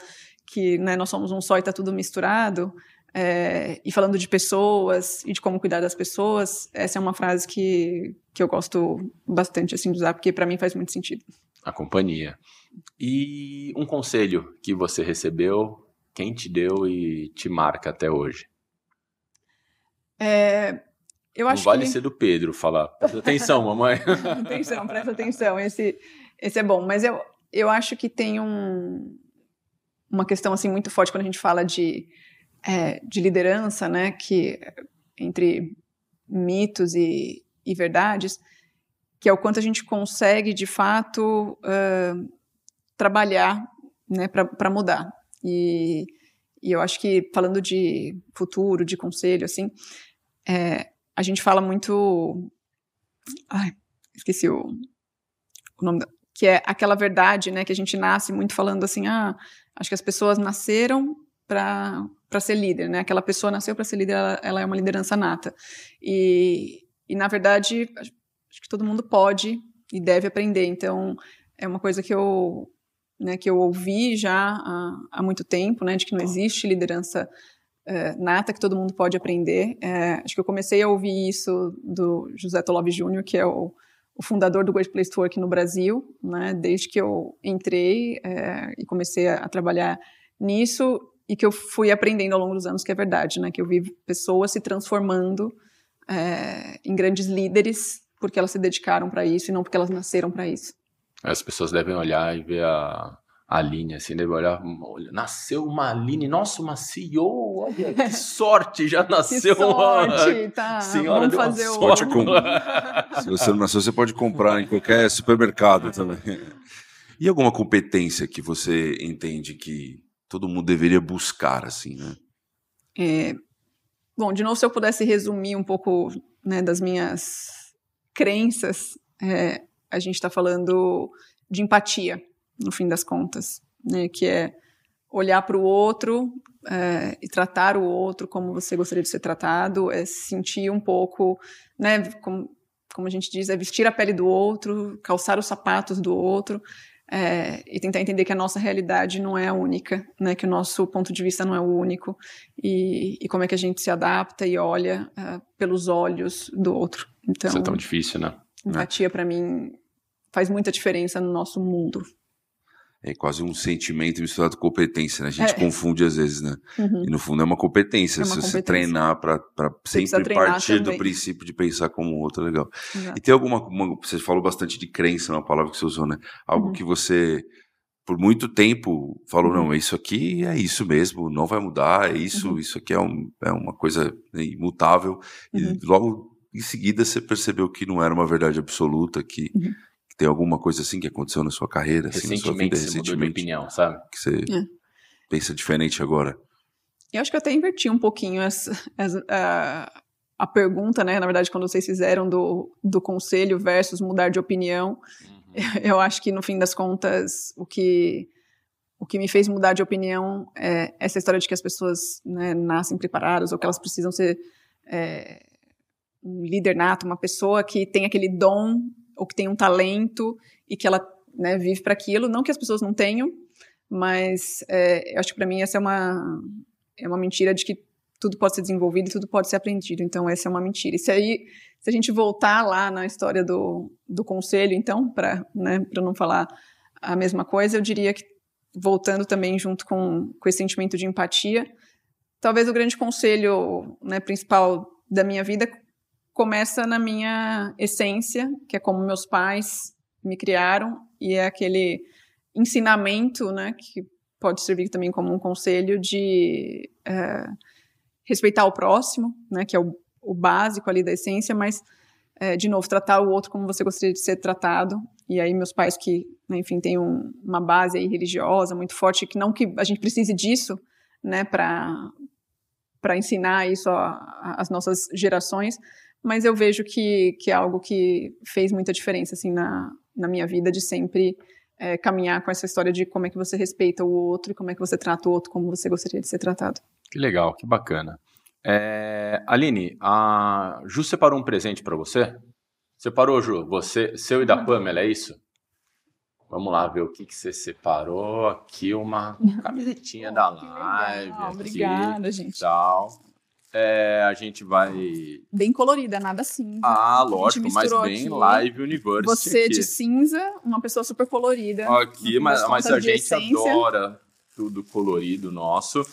que né, nós somos um só e está tudo misturado. é, e falando de pessoas e de como cuidar das pessoas, essa é uma frase que, que eu gosto bastante assim de usar, porque para mim faz muito sentido. A companhia. E um conselho que você recebeu, quem te deu e te marca até hoje? É, eu acho Não vale que... ser do Pedro falar. Presta atenção, mamãe. atenção, presta atenção. Esse, esse é bom. Mas eu, eu acho que tem um, uma questão assim muito forte quando a gente fala de, é, de liderança, né? Que entre mitos e, e verdades, que é o quanto a gente consegue de fato uh, trabalhar, né? Para mudar. E, e eu acho que falando de futuro, de conselho, assim, é, a gente fala muito. Ai, esqueci o, o nome da, que é aquela verdade, né, que a gente nasce muito falando assim, ah, acho que as pessoas nasceram para ser líder, né? Aquela pessoa nasceu para ser líder, ela, ela, é uma liderança nata. E, e na verdade, acho que todo mundo pode e deve aprender. Então, é uma coisa que eu, né, que eu ouvi já há, há muito tempo, né, de que não existe liderança é, nata que todo mundo pode aprender. É, acho que eu comecei a ouvir isso do José Tolov Júnior, que é o o fundador do Great Place to Work no Brasil, né, desde que eu entrei é, e comecei a, a, trabalhar nisso e que eu fui aprendendo ao longo dos anos que é verdade, né, que eu vi pessoas se transformando é, em grandes líderes porque elas se dedicaram para isso e não porque elas nasceram para isso. As pessoas devem olhar e ver a, Aline, assim, deve olhar, olha, nasceu uma Aline, nossa, uma CEO, olha, que sorte, já nasceu que sorte, uma tá, senhora vamos fazer o... Pode com... Se você não nasceu, você pode comprar em qualquer supermercado também. E alguma competência que você entende que todo mundo deveria buscar, assim, né? É... Bom, de novo, se eu pudesse resumir um pouco né, das minhas crenças, é, a gente está falando de empatia, no fim das contas, né? Que é olhar para o outro é, e tratar o outro como você gostaria de ser tratado, é sentir um pouco, né? Como, como a gente diz, é vestir a pele do outro, calçar os sapatos do outro. É, e tentar entender que a nossa realidade não é a única, né, que o nosso ponto de vista não é o único, e, e como é que a gente se adapta e olha uh, pelos olhos do outro. Então, Isso é tão difícil, né? Empatia, para mim, faz muita diferença no nosso mundo é quase um sentimento misturado com competência, né? A gente é. confunde às vezes, né? Uhum. E no fundo é uma competência. É uma Se competência. você treinar para sempre partir também. do princípio de pensar como o outro, é legal. Exato. E tem alguma. Uma, você falou bastante de crença, uma palavra que você usou, né? Algo uhum. que você. Por muito tempo falou, uhum. não, isso aqui é isso mesmo, não vai mudar, é isso, uhum. isso aqui é, um, é uma coisa imutável. E uhum. logo em seguida você percebeu que não era uma verdade absoluta, que, uhum. Tem alguma coisa assim que aconteceu na sua carreira, assim, na sua vida, recentemente? Mudou de opinião, sabe? Que você é. pensa diferente agora? Eu acho que eu até inverti um pouquinho essa, essa, a, a pergunta, né? Na verdade, quando vocês fizeram do, do conselho versus mudar de opinião, uhum. eu acho que no fim das contas o que o que me fez mudar de opinião é essa história de que as pessoas né, nascem preparadas ou que elas precisam ser é, um líder nato, uma pessoa que tem aquele dom ou que tem um talento e que ela né, vive para aquilo. Não que as pessoas não tenham, mas é, eu acho que para mim essa é uma, é uma mentira de que tudo pode ser desenvolvido e tudo pode ser aprendido. Então, essa é uma mentira. E se, aí, se a gente voltar lá na história do, do conselho, então, para né, não falar a mesma coisa, eu diria que, voltando também junto com, com esse sentimento de empatia, talvez o grande conselho né, principal da minha vida começa na minha essência, que é como meus pais me criaram, e é aquele ensinamento, né, que pode servir também como um conselho de é, respeitar o próximo, né, que é o, o, básico ali da essência, mas, é, de novo, tratar o outro como você gostaria de ser tratado. E aí meus pais que, né, enfim, têm um, uma base aí religiosa muito forte, que não que a gente precise disso, né, para ensinar isso às nossas gerações, mas eu vejo que, que é algo que fez muita diferença assim na, na minha vida de sempre é, caminhar com essa história de como é que você respeita o outro e como é que você trata o outro como você gostaria de ser tratado. Que legal, que bacana. É, Aline, a Ju separou um presente para você? Separou, Ju? Você, seu e da Pamela, é isso? Vamos lá ver o que, que você separou. Aqui uma camisetinha da live. Legal, obrigada, gente. Tal. É, a gente vai. Bem colorida, nada cinza. Ah, lógico, mas bem aqui. live universe. Você aqui. de cinza, uma pessoa super colorida. Aqui, mas, mas a gente essência. adora tudo colorido nosso.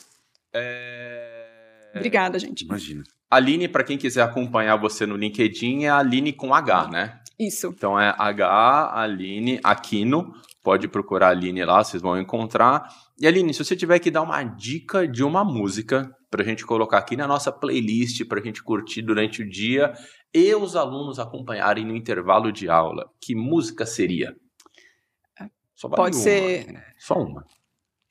É... Obrigada, gente. Imagina. Aline, para quem quiser acompanhar você no LinkedIn, é Aline com H, né? Isso. Então é H, Aline, Aquino. Pode procurar a Aline lá, vocês vão encontrar. E Aline, se você tiver que dar uma dica de uma música pra gente colocar aqui na nossa playlist, pra gente curtir durante o dia e os alunos acompanharem no intervalo de aula, que música seria? Só vale Pode uma. ser. Só uma.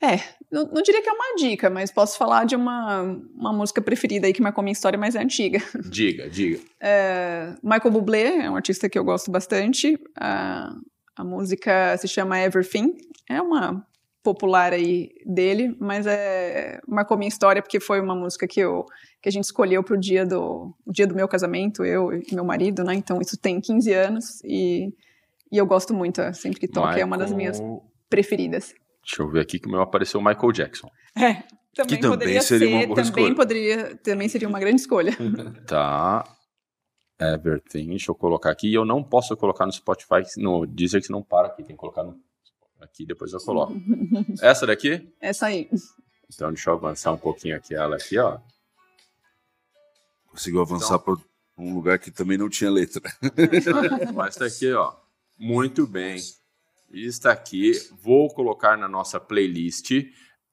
É, não, não diria que é uma dica, mas posso falar de uma, uma música preferida aí que marcou minha história, mas é antiga. Diga, diga. É, Michael Bublé é um artista que eu gosto bastante. A, a música se chama Everything. É uma popular aí dele, mas é, marcou minha história porque foi uma música que, eu, que a gente escolheu para o dia do, o dia do meu casamento, eu e meu marido, né? Então isso tem 15 anos e, e eu gosto muito, é, sempre que toca, é uma das minhas Michael- preferidas. Deixa eu ver aqui que o meu apareceu o Michael Jackson. É, também, Que também poderia seria ser, uma boa também escolha. poderia, também seria uma grande escolha. Tá. Everything. Deixa eu colocar aqui. Eu não posso colocar no Spotify, no Deezer, que senão para aqui. Tem que colocar no... aqui, depois eu coloco. Essa daqui? Essa aí. Então deixa eu avançar um pouquinho aqui ela aqui, ó. Conseguiu avançar para um lugar que também não tinha letra. Mas tá aqui, ó. Muito bem. Está aqui. Vou colocar na nossa playlist.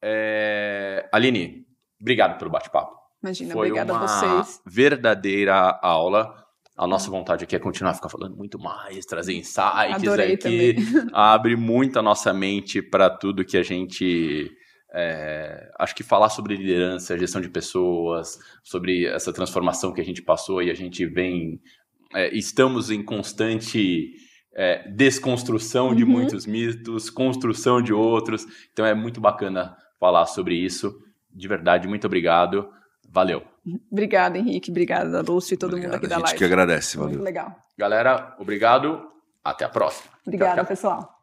É... Aline, obrigado pelo bate-papo. Imagina, Foi obrigada uma a vocês. verdadeira aula. A nossa vontade aqui é continuar a ficar falando muito mais, trazer insights Adorei aí que abre muito a nossa mente para tudo que a gente. é, acho que falar sobre liderança, gestão de pessoas, sobre essa transformação que a gente passou e a gente vem. é, estamos em constante é, desconstrução de Uhum. muitos mitos, construção de outros. Então é muito bacana falar sobre isso. De verdade, muito obrigado. Valeu. Obrigada, Henrique. Obrigada, Lúcio e todo mundo Obrigado, aqui a da gente live. que agradece, Muito valeu. legal. Galera, obrigado. Até a próxima. Obrigada, Tchau, tchau. pessoal.